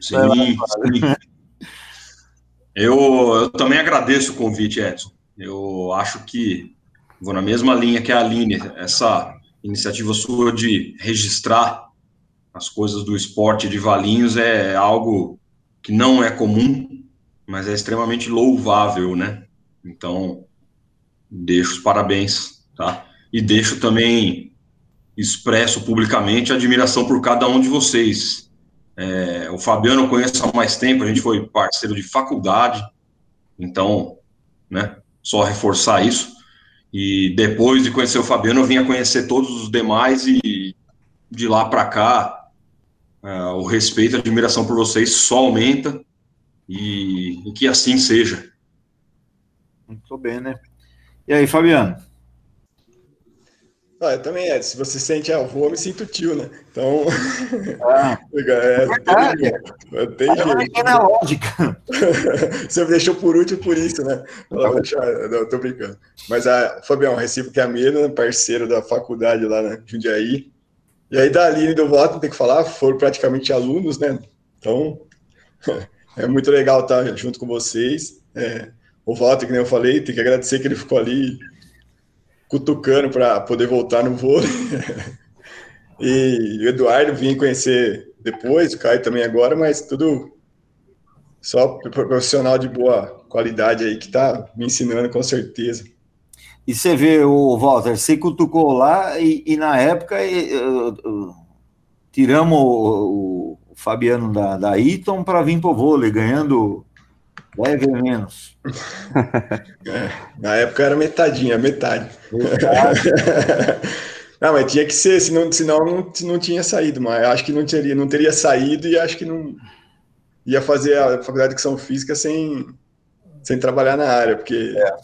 Sim, sim. Eu, eu também agradeço o convite, Edson. Eu acho que vou na mesma linha que a Aline, essa iniciativa sua de registrar as coisas do esporte de Valinhos é algo que não é comum, mas é extremamente louvável, né? Então, deixo os parabéns, tá? E deixo também expresso publicamente a admiração por cada um de vocês. É, o Fabiano eu conheço há mais tempo, a gente foi parceiro de faculdade, então, né, só reforçar isso. E depois de conhecer o Fabiano, eu vim a conhecer todos os demais e de lá para cá, é, o respeito, a admiração por vocês só aumenta e, e que assim seja. Muito bem, né? E aí, Fabiano? Ah, eu também é. Se você sente avô, eu me sinto tio, né? Então. *laughs* Ah, é, é, tem jeito. É na lógica. *laughs* você me deixou por último por isso, né? Não, deixar, não, tô brincando. Mas a Fabião, recibo que é a Mena, parceiro da faculdade lá na Jundiaí. E aí, da Aline do Voto, tem que falar, foram praticamente alunos, né? Então, *laughs* é muito legal estar junto com vocês. É, o Voto, que nem eu falei, tem que agradecer que ele ficou ali cutucando para poder voltar no vôlei. *laughs* e o Eduardo vim conhecer depois, o Caio também agora, mas tudo só profissional de boa qualidade aí que está me ensinando com certeza. E você vê, o Walter, você cutucou lá e, e na época e, uh, uh, tiramos o, o, Fabiano da, da Eton para vir para o vôlei, ganhando Leve menos. *laughs* Na época era metadinha, metade. metade. *laughs* não, mas tinha que ser, senão, senão não, não tinha saído, mas acho que não teria, não teria saído e acho que não ia fazer a faculdade de educação física sem, sem trabalhar na área, porque é.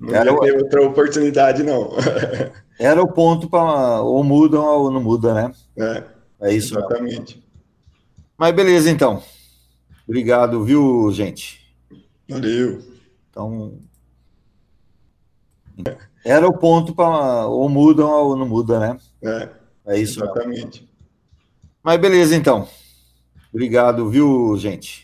não era ia ter outra oportunidade, não. *laughs* era o ponto para ou mudam ou não muda, né? É, é isso. Exatamente. Mas beleza, então. Obrigado, viu, gente? Valeu. Então. Era o ponto para ou mudam ou não muda, né? É. É isso. Exatamente. Mas beleza, então. Obrigado, viu, gente?